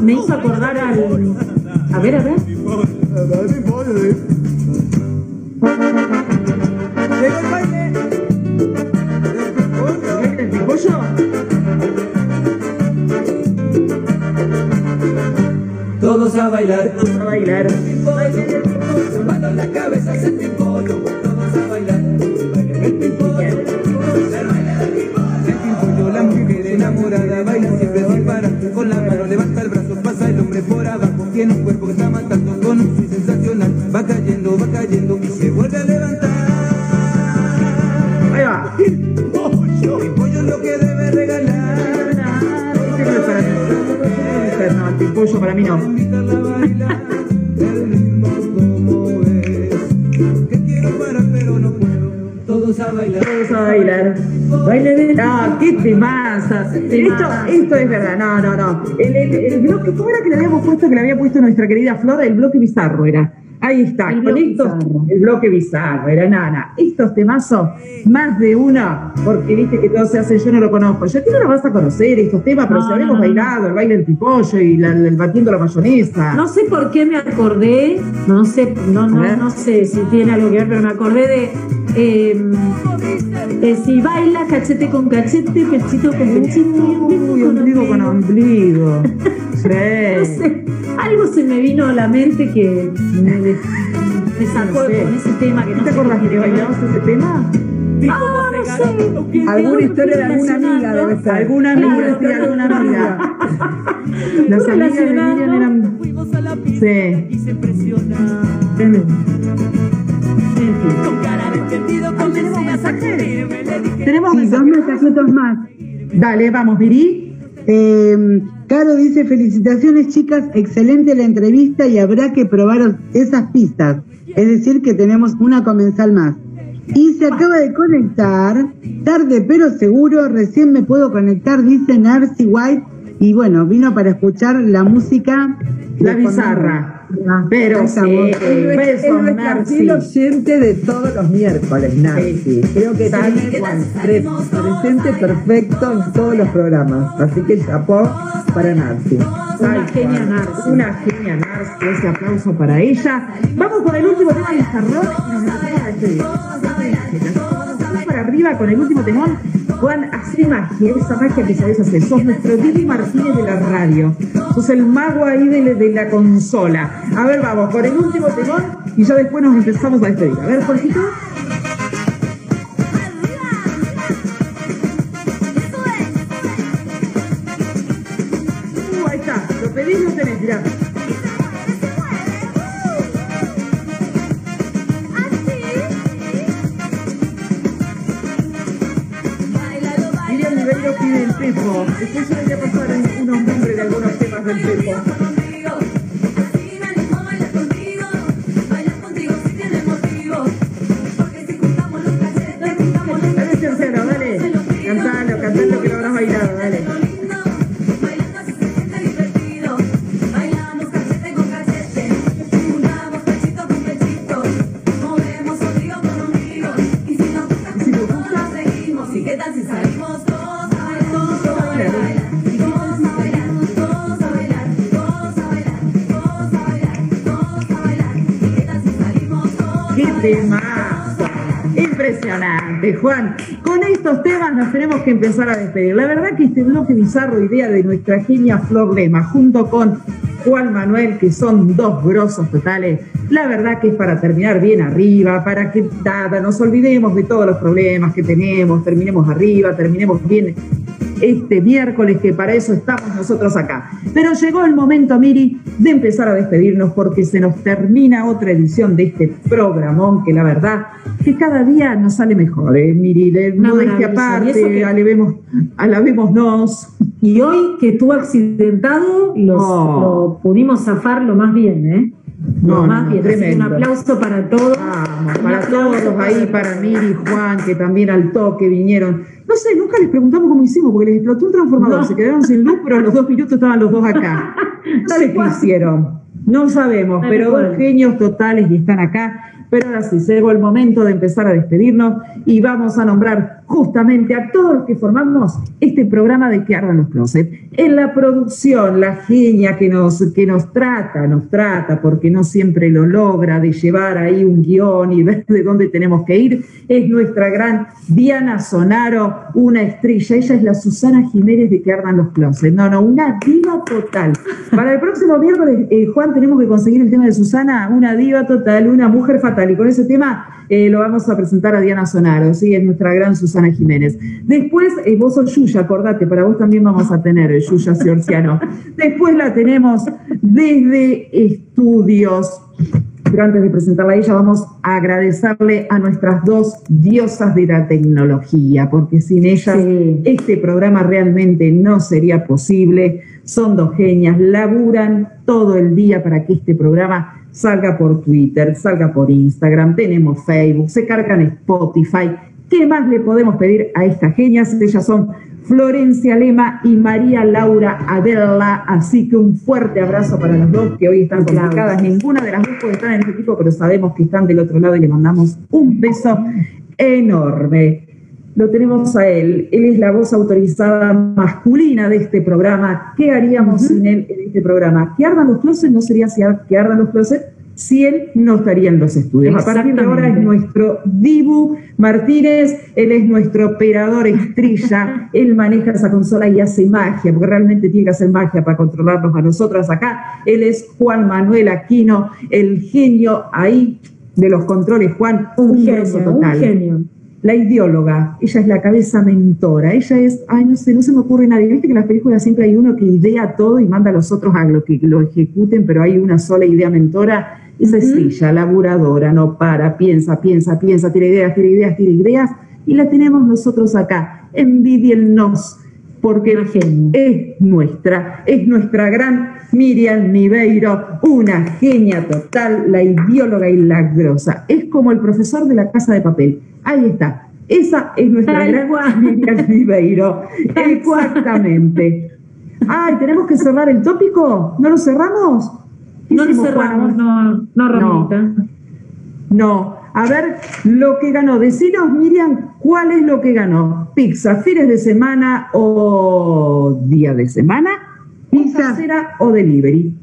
Me hizo acordar al. A ver, a ver. Bailar, A bailar. en la cabeza, se te pollo. Todos a bailar, el pimpollo. El del pimpollo, la mujer enamorada baila siempre sin. Con la mano levanta el brazo, pasa el hombre por abajo. Tiene un cuerpo que está matando con un sensacional. Va cayendo, va cayendo y se vuelve a levantar. Ahí va. Pollo, el pollo es lo que debe regalar. Este no. Este No, el pipollo no. Bailar. No, qué temaza. Esto, esto es verdad. No, no, no. El, el, el bloque, ¿cómo era que le habíamos puesto? Que le había puesto nuestra querida Flora. El bloque bizarro era. Ahí está. El Con estos- bizarro. El bloque bizarro era nana. Estos temazos, más de uno, porque viste que todo se hace, yo no lo conozco. Yo ti no lo vas a conocer, estos temas, pero No, si no, habíamos no, bailado, el baile del pipollo y la- el batiendo la mayonesa. No sé por qué me acordé, no sé, no, no, no sé si tiene algo que ver, pero me acordé de eh, eh, si baila cachete con cachete, pechito con pechito, Uy, ombligo con ombligo. No Sí. sé, algo se me vino a la mente que me, me sacó No sé. con ese tema que no ¿Te qué que bailamos ese tema? Ah, no sé. Alguna historia de alguna amiga debe ser. Alguna amiga, sí, alguna amiga. Las amigas de. Miriam eran. Fuimos a la pista Sí. Y se impresiona. Con cara de entendido comencé a sacudirme. Le dije, Tenemos Sí, dos mensajes. mensajitos más. Dale, vamos, Viri. Eh, Caro dice, felicitaciones chicas, excelente la entrevista y habrá que probar esas pistas. Es decir, que tenemos una comensal más. Y se acaba de conectar, tarde pero seguro, recién me puedo conectar, dice Narcy White, y bueno, vino para escuchar la música. La bizarra. Pero nuestra Narci. fiel oyente de todos los miércoles, Nancy. Creo que tiene pre- presente perfecto en todos los programas. Así que chapó para Nancy. Una genia Nars, una genia ese aplauso para ella. Vamos con el último tema de Bizarrón y nos empezamos a despedir. Con el último temón. Juan, hace magia, esa magia que sabes hacer. Sos nuestro Didi Martínez de la radio. Sos el mago ahí de, de la consola. A ver, vamos, con el último temón y ya después nos empezamos a despedir. A ver, Jorgito. Después yo le voy a pasar un- unos nombres de algunos temas del Pepo. Juan. Con estos temas nos tenemos que empezar a despedir. La verdad que este bloque bizarro idea de nuestra genia Flor Lema, junto con Juan Manuel, que son dos grosos totales, la verdad que es para terminar bien arriba, para que nada, nos olvidemos de todos los problemas que tenemos, terminemos arriba, terminemos bien este miércoles, que para eso estamos nosotros acá. Pero llegó el momento, Miri, de empezar a despedirnos porque se nos termina otra edición de este programón que la verdad que cada día nos sale mejor, ¿eh? Miri, de Una modestia aparte, que- alevemos, alabémonos. Y hoy que estuvo accidentado, los, Oh. lo pudimos zafar lo más bien, ¿eh? No, no, tremendo. un aplauso para todos. Vamos, para todos ahí, para Miri y Juan, que también al toque vinieron. No sé, nunca les preguntamos cómo hicimos, porque les explotó un transformador, No. se quedaron sin luz, pero a los dos minutos estaban los dos acá. No sé qué hicieron, no sabemos, pero dos genios totales y están acá. Pero ahora sí, llegó el momento de empezar a despedirnos y vamos a nombrar justamente a todos los que formamos este programa de Que Ardan los Closet. En la producción, la genia que nos, que nos trata, nos trata, porque no siempre lo logra, de llevar ahí un guion y ver de dónde tenemos que ir, es nuestra gran Diana Sonaro, una estrella. Ella es la Susana Jiménez de Que Ardan los Closet. No, no, una diva total. Para el próximo miércoles, eh, Juan, tenemos que conseguir el tema de Susana, una diva total, una mujer fatal. Y con ese tema eh, lo vamos a presentar a Diana Sonaro, ¿sí? Es nuestra gran Susana Jiménez. Después, eh, vos sos Yuya, acordate, para vos también vamos a tener eh, Yuya Ciorciano. Después la tenemos desde estudios. Pero antes de presentarla a ella, vamos a agradecerle a nuestras dos diosas de la tecnología, porque sin ellas Sí. este programa realmente no sería posible. Son dos genias, laburan todo el día para que este programa salga por Twitter, salga por Instagram, tenemos Facebook, se cargan Spotify. ¿Qué más le podemos pedir a estas genias? Ellas son Florencia Lema y María Laura Adela. Así que un fuerte abrazo para las dos que hoy están complicadas. Ninguna de las dos puede estar en este equipo, pero sabemos que están del otro lado y le mandamos un beso enorme. Lo tenemos a él. Él es la voz autorizada masculina de este programa. ¿Qué haríamos sin él en este programa? Que ardan los closets no sería que ardan los closets si él no estaría en los estudios. A partir de ahora es nuestro Dibu Martínez, él es nuestro operador estrella, él maneja esa consola y hace magia, porque realmente tiene que hacer magia para controlarnos a nosotras acá. Él es Juan Manuel Aquino, el genio ahí de los controles, Juan, un, Un genio, un total. genio. La ideóloga, ella es la cabeza mentora, ella es, ay, no sé, no se me ocurre nadie. Viste que en las películas siempre hay uno que idea todo y manda a los otros a lo que lo ejecuten, pero hay una sola idea mentora. Esa es ella, laburadora, no para, piensa, piensa, piensa, tira ideas, tira ideas, tira ideas, y la tenemos nosotros acá. Envidiennos, porque es nuestra, es nuestra gran Miriam Niveiro, una genia total, la ideóloga y la grosa. Es como el profesor de la casa de papel. Ahí está. Esa es nuestra Tal gran cual. Miriam Niveiro. Exactamente. Ay, ¿tenemos que cerrar el tópico? ¿No lo cerramos? ¿Qué No lo cerramos, Juan? no, no, Romita. No. A ver, lo que ganó. Decinos, Miriam, ¿cuál es lo que ganó? ¿Pizza, fines de semana o día de semana? Pizza. ¿Casera o delivery?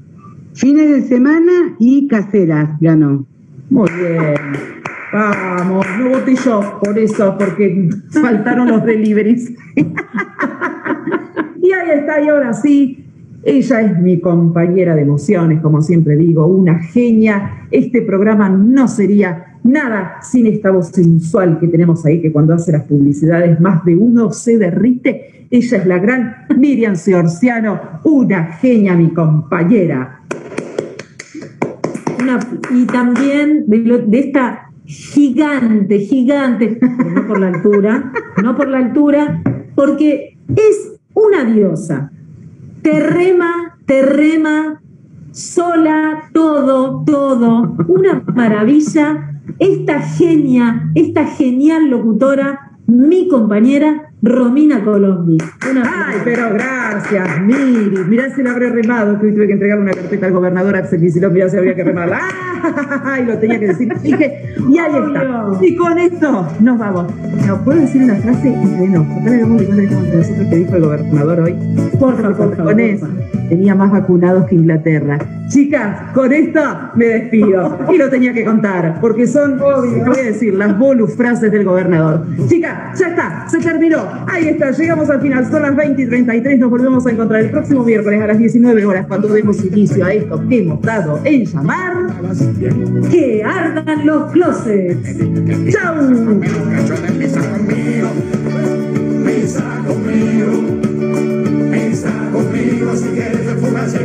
Fines de semana y caseras ganó. Muy bien. Vamos, no voté yo por eso, porque faltaron los deliveries. y ahí está, y ahora sí, ella es mi compañera de emociones, como siempre digo, una genia. Este programa no sería nada sin esta voz sensual que tenemos ahí, que cuando hace las publicidades más de uno se derrite. Ella es la gran Miriam Seorciano, una genia, mi compañera. Y también de esta gigante, gigante, no por la altura, no por la altura, porque es una diosa. Te rema, te rema, sola, todo, todo, una maravilla. Esta genia, esta genial locutora, mi compañera Romina Colombi. Una Ay, pero gracias, Miri. Mirá si la habré remado, que hoy tuve que entregar una carpeta al gobernador Axel Kicillof, mirá si habría que remarla. Ay, lo tenía que decir. Dije, y ahí está. Y con esto nos vamos. ¿No puedo decir una frase? Y no, cómo le entre nosotros que dijo el gobernador hoy. Porfa, por favor, Con eso, tenía más vacunados que Inglaterra. Chicas, con esto me despido. Y lo tenía que contar, porque son, obvio, voy a decir, las bonus frases del gobernador. Chicas, ya está, se terminó. Ahí está, llegamos al final. Son las 20 y 33. Nos volvemos a encontrar el próximo miércoles a las 19 horas cuando demos inicio a esto que hemos dado en llamar Que ardan los closets. ¡Chau! Mesa conmigo, mesa conmigo, si quieres refugiarse,